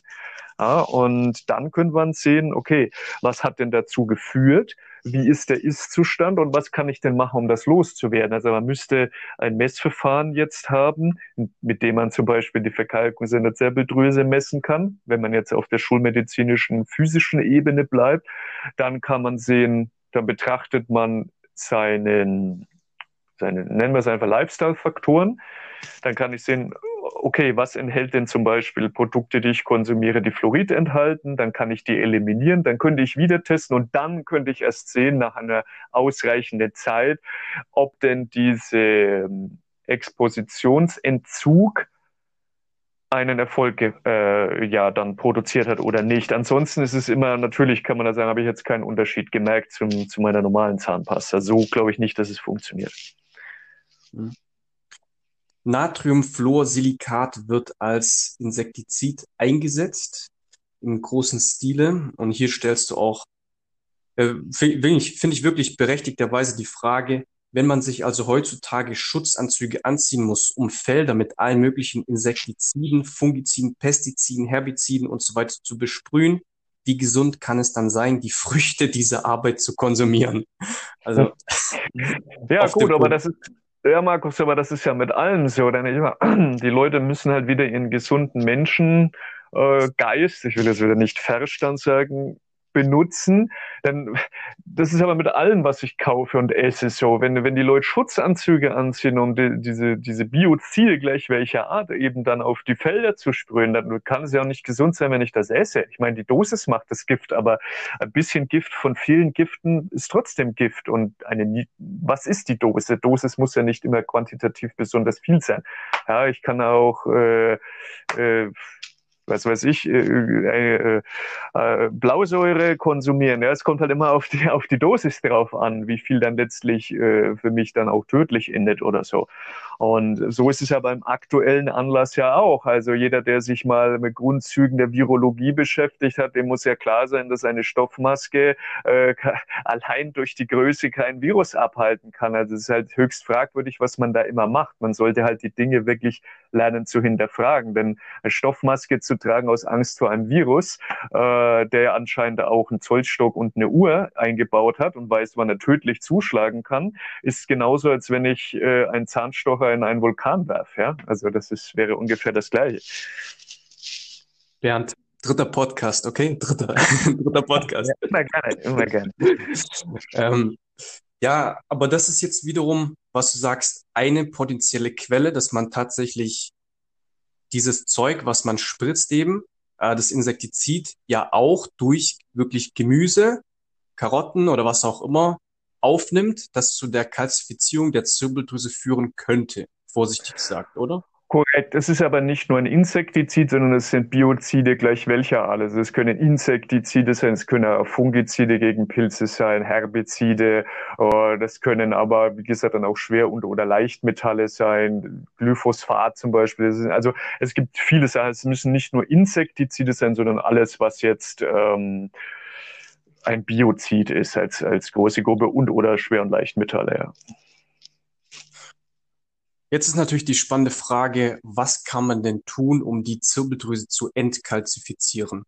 Ja, und dann könnte man sehen, okay, was hat denn dazu geführt? Wie ist der Ist-Zustand und was kann ich denn machen, um das loszuwerden? Also man müsste ein Messverfahren jetzt haben, mit dem man zum Beispiel die Verkalkung seiner Zirbeldrüse messen kann. Wenn man jetzt auf der schulmedizinischen physischen Ebene bleibt, dann kann man sehen, dann betrachtet man seinen seine, nennen wir es einfach Lifestyle-Faktoren. Dann kann ich sehen, okay, was enthält denn zum Beispiel Produkte, die ich konsumiere, die Fluorid enthalten? Dann kann ich die eliminieren, dann könnte ich wieder testen und dann könnte ich erst sehen, nach einer ausreichenden Zeit, ob denn diese ähm, Expositionsentzug einen Erfolg äh, ja dann produziert hat oder nicht. Ansonsten ist es immer, natürlich kann man da sagen, habe ich jetzt keinen Unterschied gemerkt zum, zu meiner normalen Zahnpasta. So glaube ich nicht, dass es funktioniert. Hm. Natriumfluorsilikat wird als Insektizid eingesetzt im großen Stile. Und hier stellst du auch, äh, finde ich, find ich wirklich berechtigterweise die Frage, wenn man sich also heutzutage Schutzanzüge anziehen muss, um Felder mit allen möglichen Insektiziden, Fungiziden, Pestiziden, Herbiziden und so weiter zu besprühen, wie gesund kann es dann sein, die Früchte dieser Arbeit zu konsumieren? Also ja gut, aber das ist ja, Markus, aber das ist ja mit allem so, oder nicht? Die Leute müssen halt wieder ihren gesunden Menschen äh, Geist, ich will jetzt wieder nicht Verstand sagen, benutzen. Denn das ist aber mit allem, was ich kaufe und esse so. Wenn, wenn die Leute Schutzanzüge anziehen, um die, diese, diese Biozil gleich welcher Art eben dann auf die Felder zu sprühen, dann kann es ja auch nicht gesund sein, wenn ich das esse. Ich meine, die Dosis macht das Gift, aber ein bisschen Gift von vielen Giften ist trotzdem Gift. Und eine, was ist die Dose? Dosis muss ja nicht immer quantitativ besonders viel sein. Ja, ich kann auch äh, äh, was weiß ich, äh, äh, äh, Blausäure konsumieren. Ja, es kommt halt immer auf die, auf die Dosis drauf an, wie viel dann letztlich äh, für mich dann auch tödlich endet oder so. Und so ist es ja beim aktuellen Anlass ja auch. Also jeder, der sich mal mit Grundzügen der Virologie beschäftigt hat, dem muss ja klar sein, dass eine Stoffmaske äh, allein durch die Größe kein Virus abhalten kann. Also es ist halt höchst fragwürdig, was man da immer macht. Man sollte halt die Dinge wirklich lernen zu hinterfragen. Denn eine Stoffmaske zu tragen aus Angst vor einem Virus, äh, der anscheinend auch einen Zollstock und eine Uhr eingebaut hat und weiß, wann er tödlich zuschlagen kann, ist genauso, als wenn ich äh, einen Zahnstocher in einen Vulkan werfe. Ja? Also das ist, wäre ungefähr das Gleiche. Bernd, dritter Podcast, okay? Dritter, dritter Podcast. Ja, immer gerne, immer gerne. ähm, ja, aber das ist jetzt wiederum, was du sagst, eine potenzielle Quelle, dass man tatsächlich dieses Zeug, was man spritzt eben, äh, das Insektizid, ja auch durch wirklich Gemüse, Karotten oder was auch immer aufnimmt, das zu der Kalzifizierung der Zirbeldrüse führen könnte. vorsichtig gesagt, oder? Korrekt. Es ist aber nicht nur ein Insektizid, sondern es sind Biozide gleich welcher alles. Es können Insektizide sein, es können Fungizide gegen Pilze sein, Herbizide. Äh, das können aber, wie gesagt, dann auch Schwer- und oder Leichtmetalle sein, Glyphosphat zum Beispiel. also es gibt viele Sachen. Es müssen nicht nur Insektizide sein, sondern alles, was jetzt ähm, ein Biozid ist als, als große Gruppe und oder Schwer- und Leichtmetalle. Ja. Jetzt ist natürlich die spannende Frage, was kann man denn tun, um die Zirbeldrüse zu entkalzifizieren?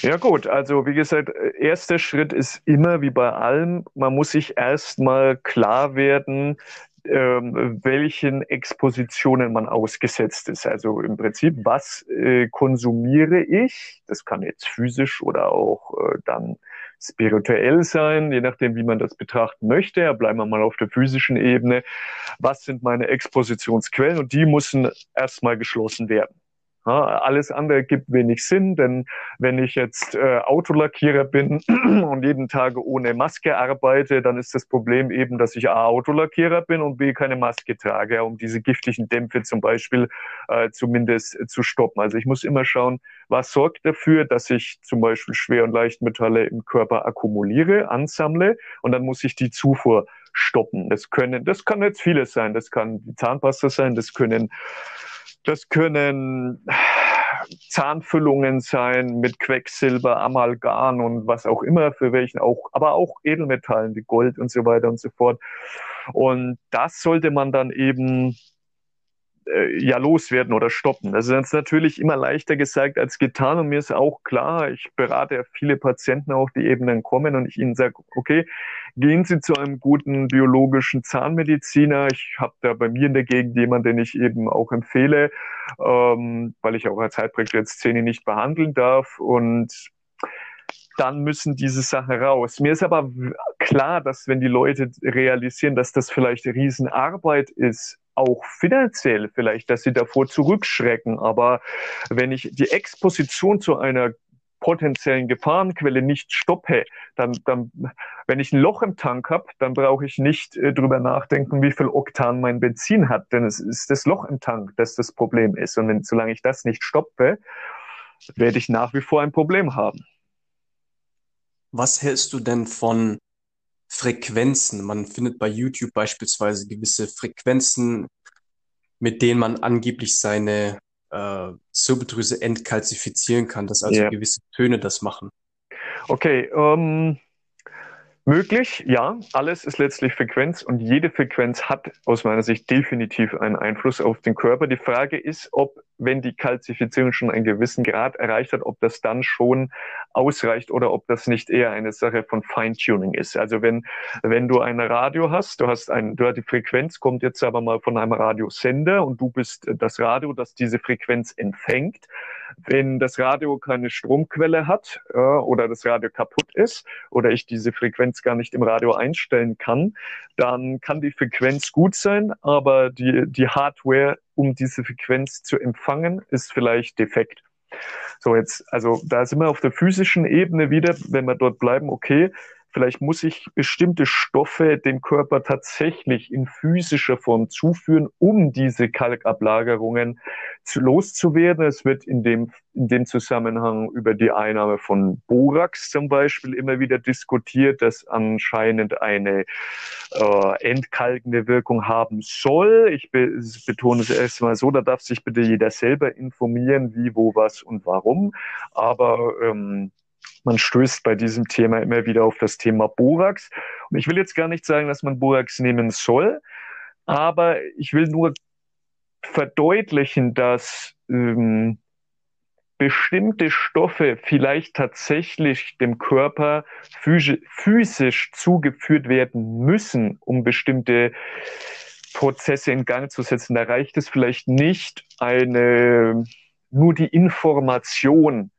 Ja gut, also wie gesagt, erster Schritt ist immer wie bei allem, man muss sich erstmal klar werden, ähm, welchen Expositionen man ausgesetzt ist. Also im Prinzip, was äh, konsumiere ich? Das kann jetzt physisch oder auch äh, dann spirituell sein, je nachdem, wie man das betrachten möchte. Bleiben wir mal auf der physischen Ebene. Was sind meine Expositionsquellen? Und die müssen erstmal geschlossen werden. Alles andere gibt wenig Sinn, denn wenn ich jetzt äh, Autolackierer bin und jeden Tag ohne Maske arbeite, dann ist das Problem eben, dass ich A, Autolackierer bin und B, keine Maske trage, um diese giftigen Dämpfe zum Beispiel äh, zumindest zu stoppen. Also ich muss immer schauen, was sorgt dafür, dass ich zum Beispiel Schwer- und Leichtmetalle im Körper akkumuliere, ansammle und dann muss ich die Zufuhr stoppen. Das können, das kann jetzt vieles sein. Das kann die Zahnpasta sein, das können das können Zahnfüllungen sein mit Quecksilber, Amalgam und was auch immer für welchen auch, aber auch Edelmetallen wie Gold und so weiter und so fort. Und das sollte man dann eben äh, ja loswerden oder stoppen. Das ist natürlich immer leichter gesagt als getan und mir ist auch klar, ich berate ja viele Patienten auch, die eben dann kommen und ich ihnen sage, okay, gehen Sie zu einem guten biologischen Zahnmediziner. Ich habe da bei mir in der Gegend jemanden, den ich eben auch empfehle, ähm, weil ich auch als Heilpraktiker jetzt Zähne nicht behandeln darf und dann müssen diese Sachen raus. Mir ist aber klar, dass wenn die Leute realisieren, dass das vielleicht Riesenarbeit ist, auch finanziell vielleicht, dass sie davor zurückschrecken. Aber wenn ich die Exposition zu einer potenziellen Gefahrenquelle nicht stoppe, dann, dann wenn ich ein Loch im Tank habe, dann brauche ich nicht äh, drüber nachdenken, wie viel Oktan mein Benzin hat, denn es ist das Loch im Tank, das das Problem ist. Und wenn, solange ich das nicht stoppe, werde ich nach wie vor ein Problem haben. Was hältst du denn von Frequenzen. Man findet bei YouTube beispielsweise gewisse Frequenzen, mit denen man angeblich seine äh, Zirbeldrüse entkalzifizieren kann, dass also yeah. gewisse Töne das machen. Okay, ähm, Möglich, ja. Alles ist letztlich Frequenz und jede Frequenz hat aus meiner Sicht definitiv einen Einfluss auf den Körper. Die Frage ist, ob, wenn die Kalzifizierung schon einen gewissen Grad erreicht hat, ob das dann schon ausreicht oder ob das nicht eher eine Sache von Feintuning ist. Also wenn, wenn du ein Radio hast, du hast ein, du hast die Frequenz kommt jetzt aber mal von einem Radiosender und du bist das Radio, das diese Frequenz empfängt. Wenn das Radio keine Stromquelle hat äh, oder das Radio kaputt ist oder ich diese Frequenz gar nicht im Radio einstellen kann, dann kann die Frequenz gut sein, aber die, die Hardware, um diese Frequenz zu empfangen, ist vielleicht defekt. So jetzt, also da sind wir auf der physischen Ebene wieder, wenn wir dort bleiben, okay, Vielleicht muss ich bestimmte Stoffe dem Körper tatsächlich in physischer Form zuführen, um diese Kalkablagerungen zu, loszuwerden. Es wird in dem, in dem Zusammenhang über die Einnahme von Borax zum Beispiel immer wieder diskutiert, das anscheinend eine äh, entkalkende Wirkung haben soll. Ich be betone es erstmal so, da darf sich bitte jeder selber informieren, wie, wo, was und warum. Aber ähm, man stößt bei diesem Thema immer wieder auf das Thema Borax. Und ich will jetzt gar nicht sagen, dass man Borax nehmen soll, aber ich will nur verdeutlichen, dass ähm, bestimmte Stoffe vielleicht tatsächlich dem Körper physisch zugeführt werden müssen, um bestimmte Prozesse in Gang zu setzen. Da reicht es vielleicht nicht eine, nur die Information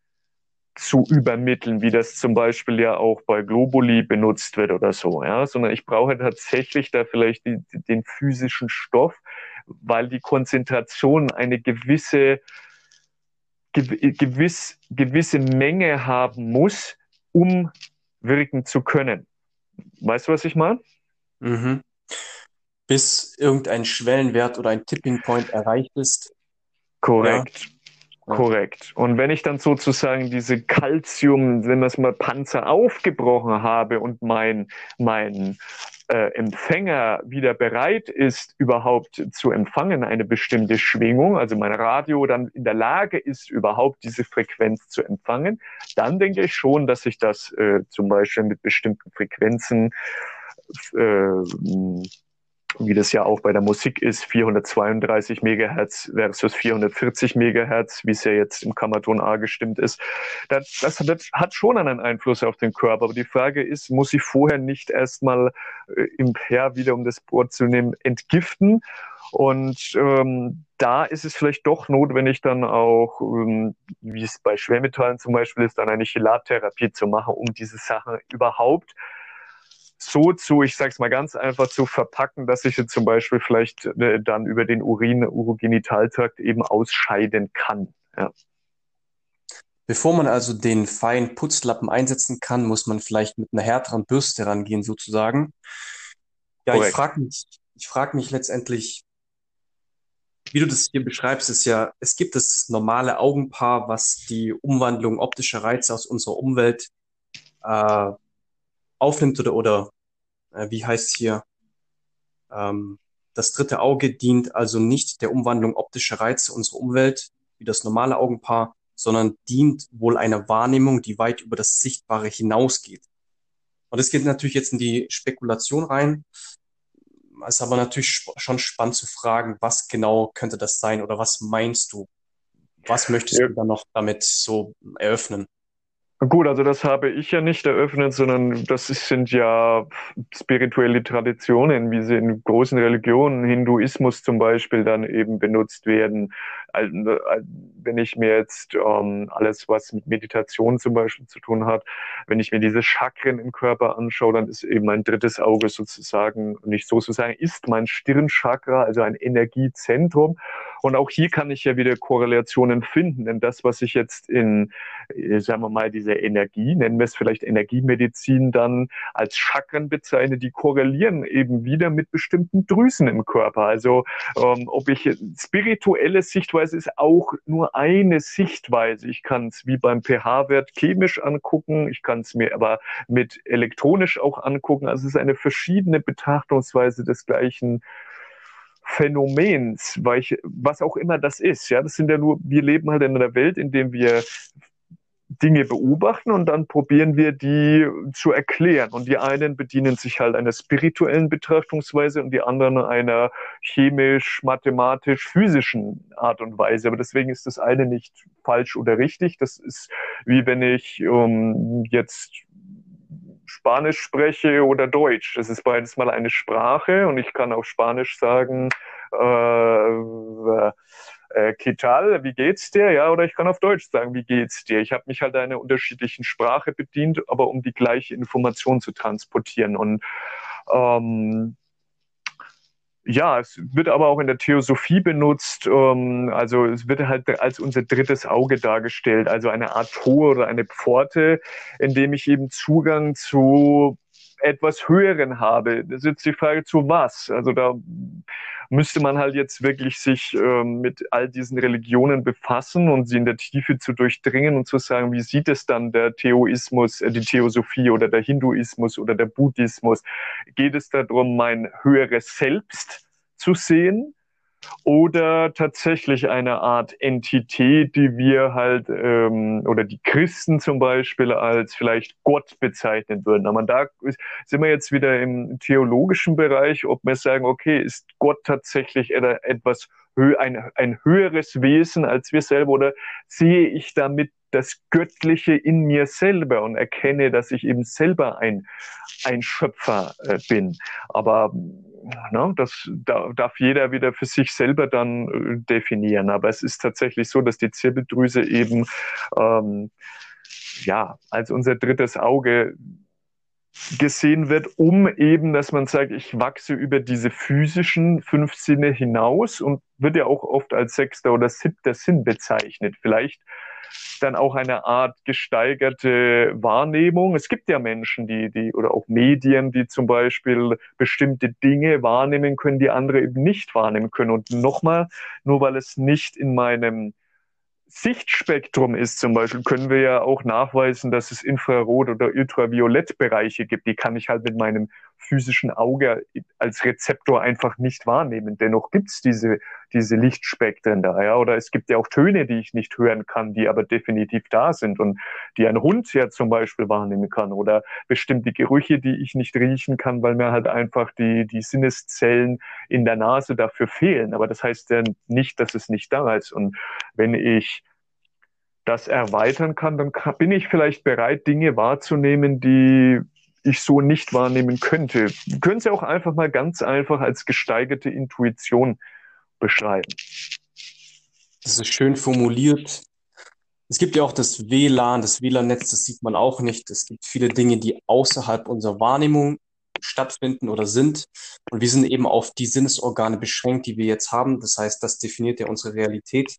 zu übermitteln, wie das zum Beispiel ja auch bei Globuli benutzt wird oder so, ja, sondern ich brauche tatsächlich da vielleicht die, den physischen Stoff, weil die Konzentration eine gewisse, gewiss, gewisse Menge haben muss, um wirken zu können. Weißt du, was ich meine? Mhm. bis irgendein Schwellenwert oder ein Tipping Point erreicht ist. Korrekt. Ja. Korrekt. Und wenn ich dann sozusagen diese Calcium, wenn wir es mal Panzer aufgebrochen habe und mein, mein äh, Empfänger wieder bereit ist, überhaupt zu empfangen, eine bestimmte Schwingung, also mein Radio dann in der Lage ist, überhaupt diese Frequenz zu empfangen, dann denke ich schon, dass ich das äh, zum Beispiel mit bestimmten Frequenzen äh, wie das ja auch bei der Musik ist, 432 Megahertz versus 440 Megahertz, wie es ja jetzt im Kammerton A gestimmt ist. Das, das, das, hat schon einen Einfluss auf den Körper. Aber die Frage ist, muss ich vorher nicht erstmal äh, im Per wieder, um das Board zu nehmen, entgiften? Und ähm, da ist es vielleicht doch notwendig, dann auch, ähm, wie es bei Schwermetallen zum Beispiel ist, dann eine Chelattherapie zu machen, um diese Sachen überhaupt so zu, ich sage es mal ganz einfach, zu verpacken, dass ich jetzt zum Beispiel vielleicht äh, dann über den Urin, Urogenitaltrakt eben ausscheiden kann. Ja. Bevor man also den feinen Putzlappen einsetzen kann, muss man vielleicht mit einer härteren Bürste rangehen, sozusagen. Ja, Korrekt. ich frage mich, ich frag mich letztendlich, wie du das hier beschreibst, ist ja, es gibt das normale Augenpaar, was die Umwandlung optischer Reize aus unserer Umwelt äh, aufnimmt oder, oder äh, wie heißt hier, ähm, das dritte Auge dient also nicht der Umwandlung optischer Reize unserer Umwelt, wie das normale Augenpaar, sondern dient wohl einer Wahrnehmung, die weit über das Sichtbare hinausgeht. Und es geht natürlich jetzt in die Spekulation rein. Es ist aber natürlich schon spannend zu fragen, was genau könnte das sein oder was meinst du? Was möchtest ja. du dann noch damit so eröffnen? Gut, also das habe ich ja nicht eröffnet, sondern das sind ja spirituelle Traditionen, wie sie in großen Religionen, Hinduismus zum Beispiel, dann eben benutzt werden. Also, wenn ich mir jetzt ähm, alles, was mit Meditation zum Beispiel zu tun hat, wenn ich mir diese Chakren im Körper anschaue, dann ist eben mein drittes Auge sozusagen, nicht sozusagen, ist mein Stirnchakra, also ein Energiezentrum. Und auch hier kann ich ja wieder Korrelationen finden, denn das, was ich jetzt in, äh, sagen wir mal, diese Energie, nennen wir es vielleicht Energiemedizin, dann als Chakren bezeichne, die korrelieren eben wieder mit bestimmten Drüsen im Körper. Also ähm, ob ich spirituelle Sichtweise ist auch nur eine Sichtweise. Ich kann es wie beim pH-Wert chemisch angucken, ich kann es mir aber mit elektronisch auch angucken. Also es ist eine verschiedene Betrachtungsweise des gleichen Phänomens, weil ich, was auch immer das ist. Ja, das sind ja nur, wir leben halt in einer Welt, in der wir Dinge beobachten und dann probieren wir die zu erklären. Und die einen bedienen sich halt einer spirituellen Betrachtungsweise und die anderen einer chemisch, mathematisch, physischen Art und Weise. Aber deswegen ist das eine nicht falsch oder richtig. Das ist wie wenn ich um, jetzt Spanisch spreche oder Deutsch. Das ist beides mal eine Sprache und ich kann auf Spanisch sagen, äh, äh, Kital, wie geht's dir? Ja, oder ich kann auf Deutsch sagen, wie geht's dir? Ich habe mich halt einer unterschiedlichen Sprache bedient, aber um die gleiche Information zu transportieren. Und ähm, ja, es wird aber auch in der Theosophie benutzt. Ähm, also es wird halt als unser drittes Auge dargestellt, also eine Art Tor oder eine Pforte, in dem ich eben Zugang zu etwas Höheren habe. Das ist jetzt die Frage, zu was? Also da müsste man halt jetzt wirklich sich ähm, mit all diesen Religionen befassen und sie in der Tiefe zu durchdringen und zu sagen, wie sieht es dann der Theoismus, äh, die Theosophie oder der Hinduismus oder der Buddhismus? Geht es darum, mein höheres Selbst zu sehen? Oder tatsächlich eine Art Entität, die wir halt ähm, oder die Christen zum Beispiel als vielleicht Gott bezeichnen würden. Aber da sind wir jetzt wieder im theologischen Bereich, ob wir sagen, okay, ist Gott tatsächlich etwas ein, ein höheres Wesen als wir selber oder sehe ich damit das Göttliche in mir selber und erkenne, dass ich eben selber ein, ein Schöpfer äh, bin. Aber ne, das da, darf jeder wieder für sich selber dann äh, definieren. Aber es ist tatsächlich so, dass die Zirbeldrüse eben ähm, ja als unser drittes Auge gesehen wird, um eben, dass man sagt, ich wachse über diese physischen fünf Sinne hinaus und wird ja auch oft als sechster oder siebter Sinn bezeichnet. Vielleicht dann auch eine Art gesteigerte Wahrnehmung. Es gibt ja Menschen, die, die, oder auch Medien, die zum Beispiel bestimmte Dinge wahrnehmen können, die andere eben nicht wahrnehmen können. Und nochmal, nur weil es nicht in meinem Sichtspektrum ist zum Beispiel, können wir ja auch nachweisen, dass es Infrarot- oder Ultraviolettbereiche gibt. Die kann ich halt mit meinem physischen Auge als Rezeptor einfach nicht wahrnehmen. Dennoch gibt's diese, diese Lichtspektren da. Ja? Oder es gibt ja auch Töne, die ich nicht hören kann, die aber definitiv da sind und die ein Hund ja zum Beispiel wahrnehmen kann. Oder bestimmte Gerüche, die ich nicht riechen kann, weil mir halt einfach die, die Sinneszellen in der Nase dafür fehlen. Aber das heißt ja nicht, dass es nicht da ist. Und wenn ich das erweitern kann, dann bin ich vielleicht bereit, Dinge wahrzunehmen, die ich so nicht wahrnehmen könnte. Wir können Sie auch einfach mal ganz einfach als gesteigerte Intuition beschreiben. Das ist schön formuliert. Es gibt ja auch das WLAN, das WLAN-Netz, das sieht man auch nicht. Es gibt viele Dinge, die außerhalb unserer Wahrnehmung stattfinden oder sind. Und wir sind eben auf die Sinnesorgane beschränkt, die wir jetzt haben. Das heißt, das definiert ja unsere Realität.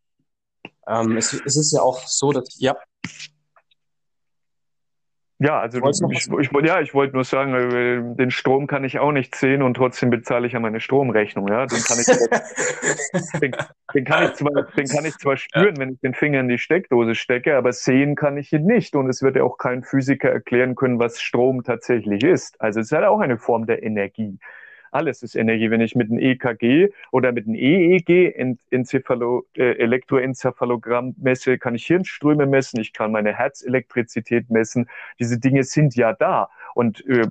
Ähm, es, es, ist ja auch so, dass, ja. Ja, also ich, ich, ja, ich wollte nur sagen, äh, den Strom kann ich auch nicht sehen und trotzdem bezahle ich ja meine Stromrechnung. Ja, den kann ich, den, den, kann ich zwar, den kann ich zwar spüren, ja. wenn ich den Finger in die Steckdose stecke, aber sehen kann ich ihn nicht. Und es wird ja auch kein Physiker erklären können, was Strom tatsächlich ist. Also es ist halt auch eine Form der Energie. Alles ist Energie. Wenn ich mit einem EKG oder mit einem EEG, Enzephalo, äh, Elektroenzephalogramm messe, kann ich Hirnströme messen, ich kann meine Herzelektrizität messen. Diese Dinge sind ja da. Und äh,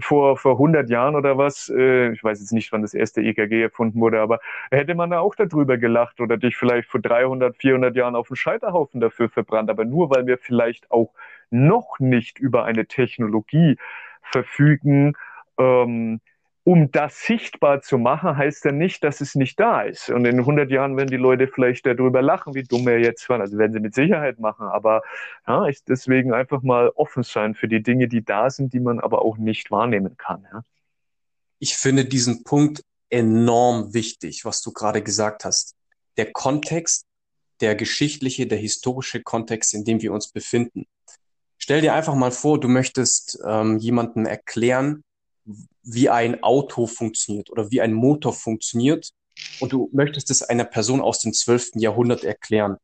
vor, vor 100 Jahren oder was, äh, ich weiß jetzt nicht, wann das erste EKG erfunden wurde, aber hätte man da auch darüber gelacht oder dich vielleicht vor 300, 400 Jahren auf den Scheiterhaufen dafür verbrannt. Aber nur weil wir vielleicht auch noch nicht über eine Technologie verfügen, ähm, um das sichtbar zu machen, heißt ja nicht, dass es nicht da ist. Und in 100 Jahren werden die Leute vielleicht darüber lachen, wie dumm er jetzt war. Also werden sie mit Sicherheit machen. Aber ja, ich deswegen einfach mal offen sein für die Dinge, die da sind, die man aber auch nicht wahrnehmen kann. Ja. Ich finde diesen Punkt enorm wichtig, was du gerade gesagt hast. Der Kontext, der geschichtliche, der historische Kontext, in dem wir uns befinden. Stell dir einfach mal vor, du möchtest ähm, jemanden erklären, wie ein Auto funktioniert oder wie ein Motor funktioniert und du möchtest es einer Person aus dem 12. Jahrhundert erklären.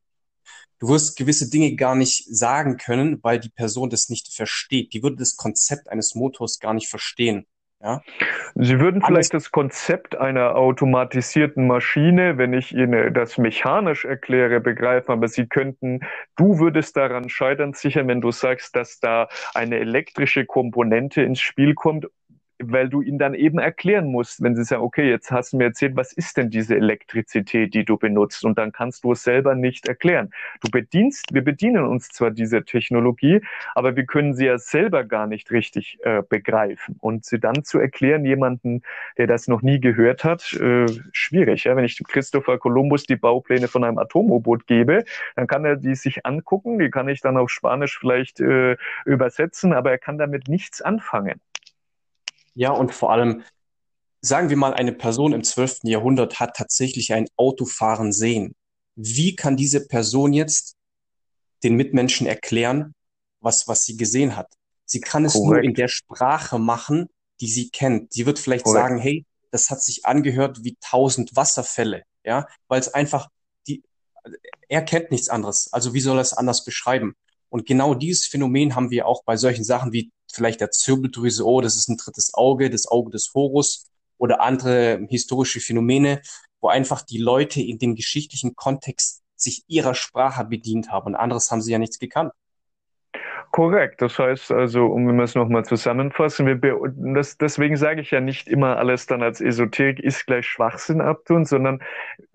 Du wirst gewisse Dinge gar nicht sagen können, weil die Person das nicht versteht. Die würde das Konzept eines Motors gar nicht verstehen. Ja? Sie würden vielleicht Alles das Konzept einer automatisierten Maschine, wenn ich Ihnen das mechanisch erkläre, begreifen, aber Sie könnten, du würdest daran scheitern, sicher, wenn du sagst, dass da eine elektrische Komponente ins Spiel kommt weil du ihn dann eben erklären musst, wenn sie sagen, okay, jetzt hast du mir erzählt, was ist denn diese Elektrizität, die du benutzt? Und dann kannst du es selber nicht erklären. Du bedienst, wir bedienen uns zwar dieser Technologie, aber wir können sie ja selber gar nicht richtig äh, begreifen. Und sie dann zu erklären, jemanden, der das noch nie gehört hat, äh, schwierig. Ja? Wenn ich Christopher Columbus die Baupläne von einem Atom-U-Boot gebe, dann kann er die sich angucken, die kann ich dann auf Spanisch vielleicht äh, übersetzen, aber er kann damit nichts anfangen. Ja, und vor allem, sagen wir mal, eine Person im 12. Jahrhundert hat tatsächlich ein Autofahren sehen. Wie kann diese Person jetzt den Mitmenschen erklären, was, was sie gesehen hat? Sie kann es Korrekt. nur in der Sprache machen, die sie kennt. Sie wird vielleicht Korrekt. sagen, hey, das hat sich angehört wie tausend Wasserfälle, ja, weil es einfach die, er kennt nichts anderes. Also wie soll er es anders beschreiben? Und genau dieses Phänomen haben wir auch bei solchen Sachen wie vielleicht der Zirbeldrüse, oh, das ist ein drittes Auge, das Auge des Horus oder andere historische Phänomene, wo einfach die Leute in dem geschichtlichen Kontext sich ihrer Sprache bedient haben und anderes haben sie ja nichts gekannt. Korrekt. Das heißt also, um wir es nochmal zusammenfassen, wir das, deswegen sage ich ja nicht immer alles dann als Esoterik ist gleich Schwachsinn abtun, sondern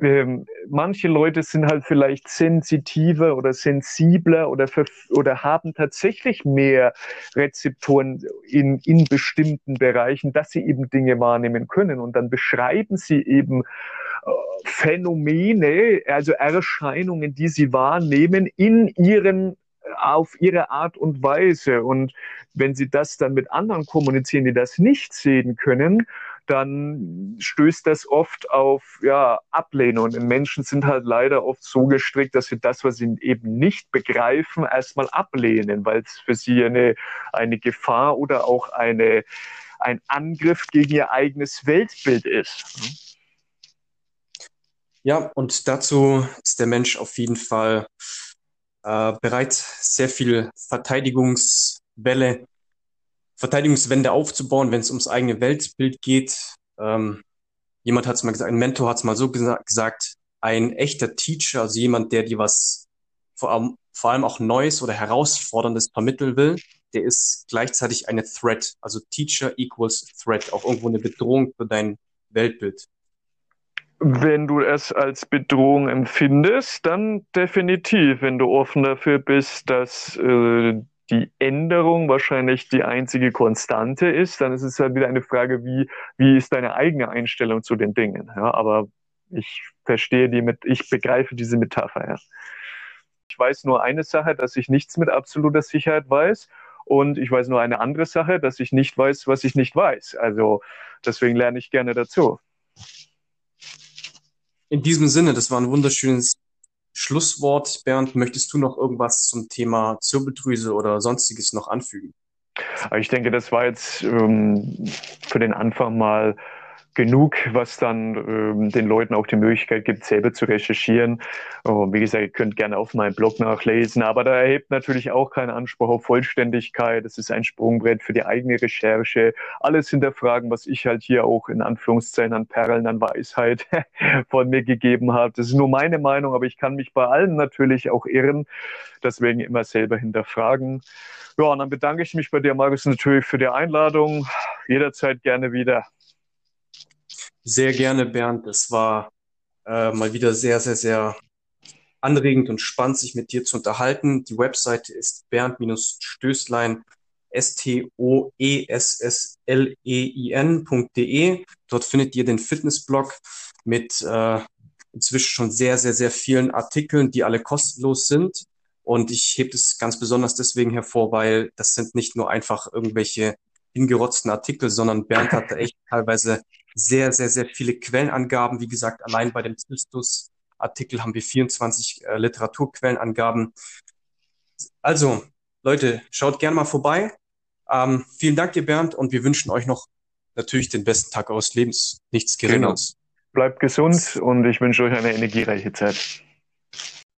ähm, manche Leute sind halt vielleicht sensitiver oder sensibler oder, oder haben tatsächlich mehr Rezeptoren in, in bestimmten Bereichen, dass sie eben Dinge wahrnehmen können. Und dann beschreiben sie eben äh, Phänomene, also Erscheinungen, die sie wahrnehmen in ihren auf ihre Art und Weise. Und wenn sie das dann mit anderen kommunizieren, die das nicht sehen können, dann stößt das oft auf ja, Ablehnung. Und Menschen sind halt leider oft so gestrickt, dass sie das, was sie eben nicht begreifen, erstmal ablehnen, weil es für sie eine, eine Gefahr oder auch eine, ein Angriff gegen ihr eigenes Weltbild ist. Ja, und dazu ist der Mensch auf jeden Fall äh, bereit, sehr viel Verteidigungswelle, Verteidigungswände aufzubauen, wenn es ums eigene Weltbild geht. Ähm, jemand hat es mal gesagt, ein Mentor hat es mal so gesa gesagt, ein echter Teacher, also jemand, der dir was vor allem, vor allem auch Neues oder Herausforderndes vermitteln will, der ist gleichzeitig eine Threat. Also Teacher equals Threat, auch irgendwo eine Bedrohung für dein Weltbild. Wenn du es als Bedrohung empfindest, dann definitiv. Wenn du offen dafür bist, dass äh, die Änderung wahrscheinlich die einzige Konstante ist, dann ist es halt wieder eine Frage, wie, wie ist deine eigene Einstellung zu den Dingen. Ja, aber ich verstehe die mit, ich begreife diese Metapher. Ja. Ich weiß nur eine Sache, dass ich nichts mit absoluter Sicherheit weiß. Und ich weiß nur eine andere Sache, dass ich nicht weiß, was ich nicht weiß. Also deswegen lerne ich gerne dazu. In diesem Sinne, das war ein wunderschönes Schlusswort. Bernd, möchtest du noch irgendwas zum Thema Zirbeldrüse oder sonstiges noch anfügen? Ich denke, das war jetzt ähm, für den Anfang mal genug, was dann ähm, den Leuten auch die Möglichkeit gibt, selber zu recherchieren. Oh, wie gesagt, ihr könnt gerne auf meinem Blog nachlesen, aber da erhebt natürlich auch keinen Anspruch auf Vollständigkeit. Es ist ein Sprungbrett für die eigene Recherche. Alles hinterfragen, was ich halt hier auch in Anführungszeichen an Perlen, an Weisheit von mir gegeben habe. Das ist nur meine Meinung, aber ich kann mich bei allen natürlich auch irren. Deswegen immer selber hinterfragen. Ja, und dann bedanke ich mich bei dir, Markus, natürlich für die Einladung. Jederzeit gerne wieder. Sehr gerne, Bernd. Es war äh, mal wieder sehr, sehr, sehr anregend und spannend, sich mit dir zu unterhalten. Die Webseite ist bernd-stößlein, S-T-O-E-S-S-L-E-I-N.de. Dort findet ihr den Fitnessblog mit äh, inzwischen schon sehr, sehr, sehr vielen Artikeln, die alle kostenlos sind. Und ich hebe es ganz besonders deswegen hervor, weil das sind nicht nur einfach irgendwelche hingerotzten Artikel, sondern Bernd hat da echt teilweise sehr, sehr, sehr viele Quellenangaben. Wie gesagt, allein bei dem Zistus-Artikel haben wir 24 äh, Literaturquellenangaben. Also, Leute, schaut gerne mal vorbei. Ähm, vielen Dank dir, Bernd, und wir wünschen euch noch natürlich den besten Tag eures Lebens. Nichts Geringeres. Genau. Bleibt gesund und ich wünsche euch eine energiereiche Zeit.